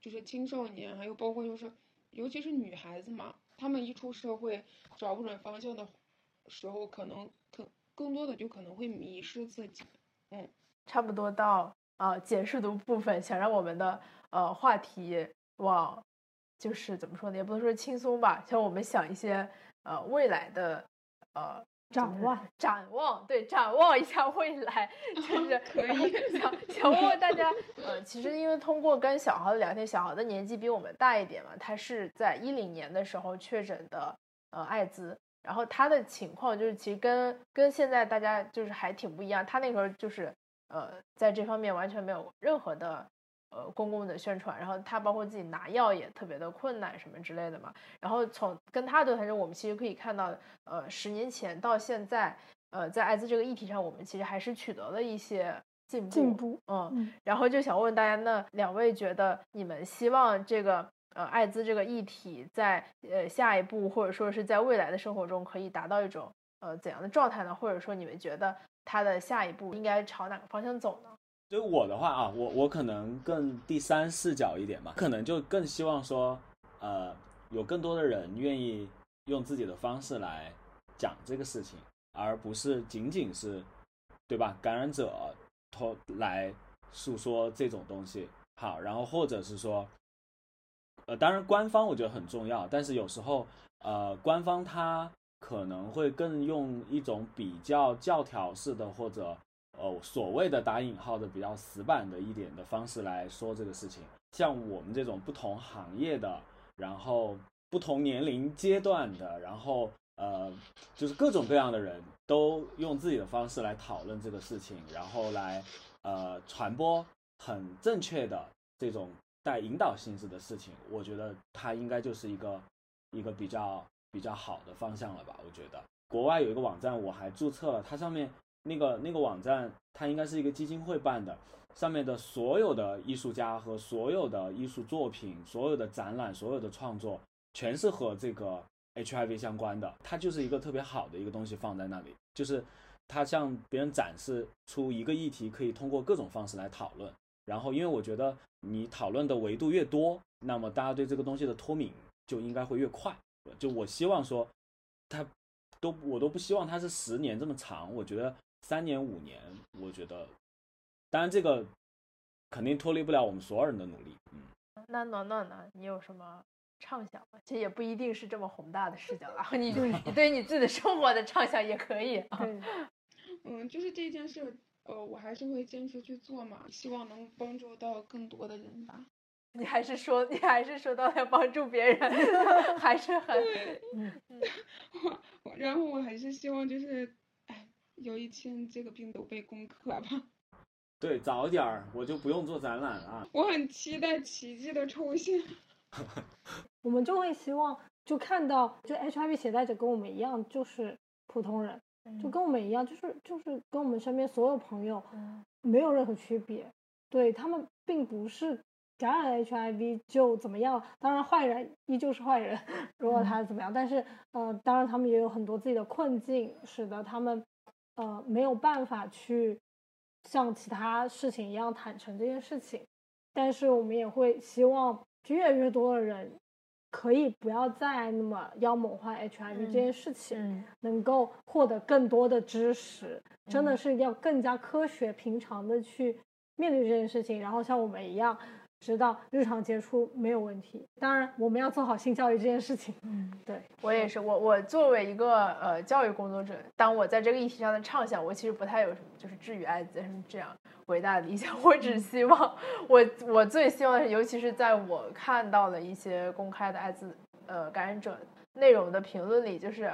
Speaker 3: 就是青少年，还有包括就是，尤其是女孩子嘛，她们一出社会找不准方向的时候，可能可更多的就可能会迷失自己。嗯，
Speaker 2: 差不多到啊解释的部分，想让我们的呃话题往就是怎么说呢，也不能说轻松吧，像我们想一些呃未来的呃。
Speaker 1: 展望，
Speaker 2: 展望，对，展望一下未来，就是
Speaker 3: 可以
Speaker 2: 想想问问大家，呃，其实因为通过跟小豪的聊天，小豪的年纪比我们大一点嘛，他是在一零年的时候确诊的呃艾滋，然后他的情况就是其实跟跟现在大家就是还挺不一样，他那时候就是呃在这方面完全没有任何的。呃，公共的宣传，然后他包括自己拿药也特别的困难什么之类的嘛。然后从跟他的谈中，我们其实可以看到，呃，十年前到现在，呃，在艾滋这个议题上，我们其实还是取得了一些进步。
Speaker 1: 进步，
Speaker 2: 嗯。然后就想问大家，那两位觉得你们希望这个呃艾滋这个议题在呃下一步或者说是在未来的生活中可以达到一种呃怎样的状态呢？或者说你们觉得它的下一步应该朝哪个方向走呢？
Speaker 4: 对我的话啊，我我可能更第三视角一点嘛，可能就更希望说，呃，有更多的人愿意用自己的方式来讲这个事情，而不是仅仅是，对吧？感染者托来诉说这种东西，好，然后或者是说，呃，当然官方我觉得很重要，但是有时候，呃，官方他可能会更用一种比较教条式的或者。呃，所谓的打引号的比较死板的一点的方式来说这个事情，像我们这种不同行业的，然后不同年龄阶段的，然后呃，就是各种各样的人都用自己的方式来讨论这个事情，然后来呃传播很正确的这种带引导性质的事情，我觉得它应该就是一个一个比较比较好的方向了吧？我觉得国外有一个网站，我还注册了，它上面。那个那个网站，它应该是一个基金会办的，上面的所有的艺术家和所有的艺术作品、所有的展览、所有的创作，全是和这个 HIV 相关的。它就是一个特别好的一个东西放在那里，就是它向别人展示出一个议题，可以通过各种方式来讨论。然后，因为我觉得你讨论的维度越多，那么大家对这个东西的脱敏就应该会越快。就我希望说，它都我都不希望它是十年这么长，我觉得。三年五年，我觉得，当然这个肯定脱离不了我们所有人的努力。嗯，
Speaker 2: 那暖暖呢？你有什么畅想吗？其实也不一定是这么宏大的视角啊，你你 对你自己的生活的畅想也可以。
Speaker 3: 对，嗯，就是这件事，呃，我还是会坚持去做嘛，希望能帮助到更多的人吧。
Speaker 2: 你还是说，你还是说到要帮助别人，还是很
Speaker 3: 嗯。然后我还是希望就是。有一天这个病都被攻克吧。
Speaker 4: 对，早点儿我就不用做展览了。
Speaker 3: 我很期待奇迹的出现。
Speaker 1: 我们就会希望就看到，就 HIV 携带者跟我们一样，就是普通人，就跟我们一样，就是就是跟我们身边所有朋友没有任何区别。对他们并不是感染 HIV 就怎么样，当然坏人依旧是坏人，如果他怎么样，但是呃，当然他们也有很多自己的困境，使得他们。呃没有办法去像其他事情一样坦诚这件事情，但是我们也会希望越来越多的人可以不要再那么妖魔化 HIV 这件事情，
Speaker 2: 嗯。
Speaker 1: 能够获得更多的知识，真的
Speaker 2: 嗯。
Speaker 1: 是要更加科学、平常的去面对这件事情，然后像我们一样。知道日常接触没有问题，当然我们要做好性教育这件事情。
Speaker 2: 嗯，
Speaker 1: 对，
Speaker 2: 我也是，我我作为一个呃教育工作者，当我在这个议题上的畅想，我其实不太有什么就是治愈艾滋什么这样伟大的理想，我只希望我我最希望的是，尤其是在我看到了一些公开的艾滋呃感染者内容的评论里，就是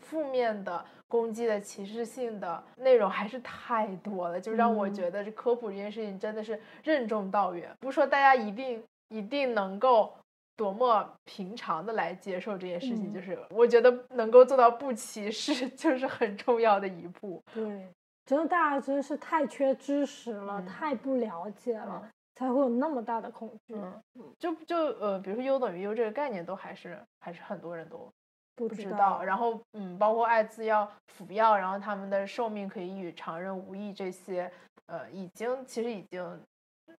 Speaker 2: 负面的、攻击的、歧视性的内容还是太多了，就让我
Speaker 1: 嗯
Speaker 2: 觉得这科普这件事情真的是任重道远。不是说大家一定一定能够多么平常的来接受这件事情，
Speaker 1: 嗯
Speaker 2: 就是我觉得能够做到不歧视，就是很重要的一步。
Speaker 1: 对，真的大家真的是太缺知识了，
Speaker 2: 嗯
Speaker 1: 太不了解了，
Speaker 2: 嗯
Speaker 1: 才会有那么大的恐惧。
Speaker 2: 嗯，就就呃，比如说优等于优这个概念，都还是还是很多人都
Speaker 1: 不知
Speaker 2: 道。然后嗯，包括艾滋要服药，然后他们的寿命可以与常人无异，这些呃，已经其实已经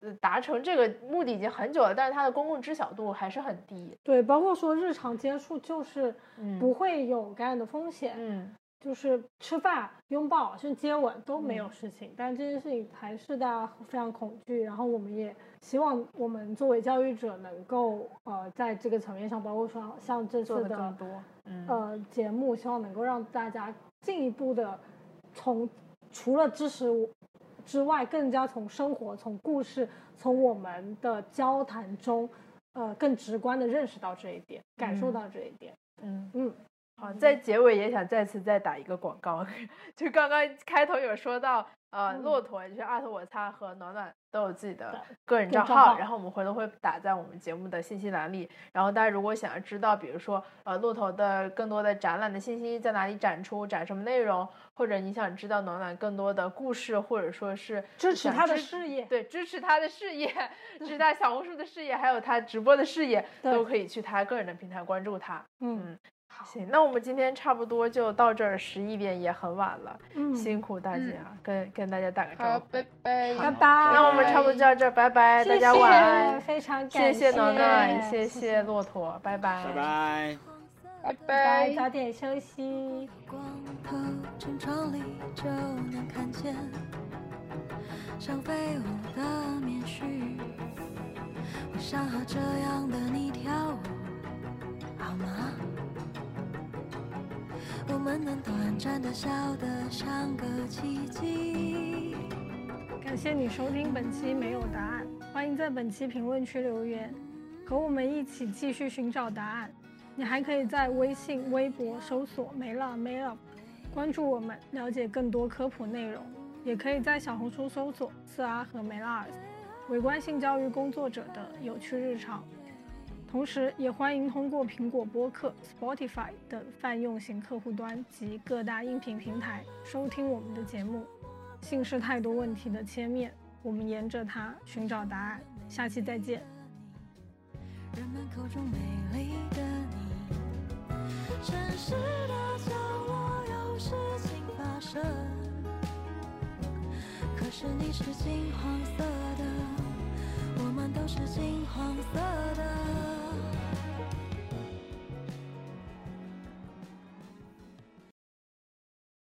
Speaker 2: 呃达成这个目的已经很久了，但是它的公共知晓度还是很低。
Speaker 1: 对，包括说日常接触就是
Speaker 2: 嗯
Speaker 1: 不会有感染的风险，
Speaker 2: 嗯
Speaker 1: 就是吃饭、拥抱甚至接吻都没有
Speaker 2: 嗯
Speaker 1: 事情，但这件事情还是大家非常恐惧。然后我们也希望我们作为教育者能够呃在这个层面上，包括说像这次的
Speaker 2: 的更多。嗯
Speaker 1: 呃节目，希望能够让大家进一步的从除了知识之外，更加从生活、从故事、从我们的交谈中，呃，更直观的认识到这一点，感受
Speaker 2: 嗯
Speaker 1: 到这一点。
Speaker 2: 嗯。
Speaker 1: 嗯，
Speaker 2: 好，在结尾也想再次再打一个广告，就刚刚开头有说到，呃，
Speaker 1: 嗯
Speaker 2: 骆驼就是阿特我擦和暖暖都有自己的个人账号，然后我们回头会打在我们节目的信息栏里。然后大家如果想要知道，比如说呃骆驼的更多的展览的信息在哪里展出，展什么内容，或者你想知道暖暖更多的故事，或者说是想
Speaker 1: 支持他的事业。
Speaker 2: 对，支持他的事业，支持他小红书的事业，还有他直播的事业，都可以去他个人的平台关注他。
Speaker 1: 嗯
Speaker 2: 行，那我们今天差不多就到这儿，十一点也很晚了，
Speaker 1: 嗯，
Speaker 2: 辛苦大家，跟跟大家打个招，呼。
Speaker 3: 拜拜，
Speaker 1: 拜拜。
Speaker 2: 那我们差不多就到这儿，拜拜，大家晚安。
Speaker 1: 非常感
Speaker 2: 谢
Speaker 1: 谢
Speaker 2: 谢暖暖，
Speaker 1: 谢
Speaker 2: 谢谢骆驼，拜拜，
Speaker 4: 拜拜。
Speaker 3: 拜
Speaker 1: 拜，
Speaker 3: 拜。
Speaker 1: 早点休息。
Speaker 5: 光透进窗里就能看见，像飞舞的棉絮。我想和这样的你跳舞，好吗？我们能短暂的笑得像个奇迹。
Speaker 1: 感谢你收听本期没有答案，欢迎在本期评论区留言，和我们一起继续寻找答案。你还可以在微信、微博搜索“没了没了”，关注我们，了解更多科普内容。也可以在小红书搜索“四阿和梅拉尔”，围观性教育工作者的有趣日常。同时，也欢迎通过苹果播客、Spotify 等泛用型客户端及各大音频平台收听我们的节目。性是太多问题的切面，我们沿着它寻找答案。下期再见。
Speaker 5: 人们口中美丽的你，城市的角落有事情发生，可是你是金黄色的我们都是金黄色的。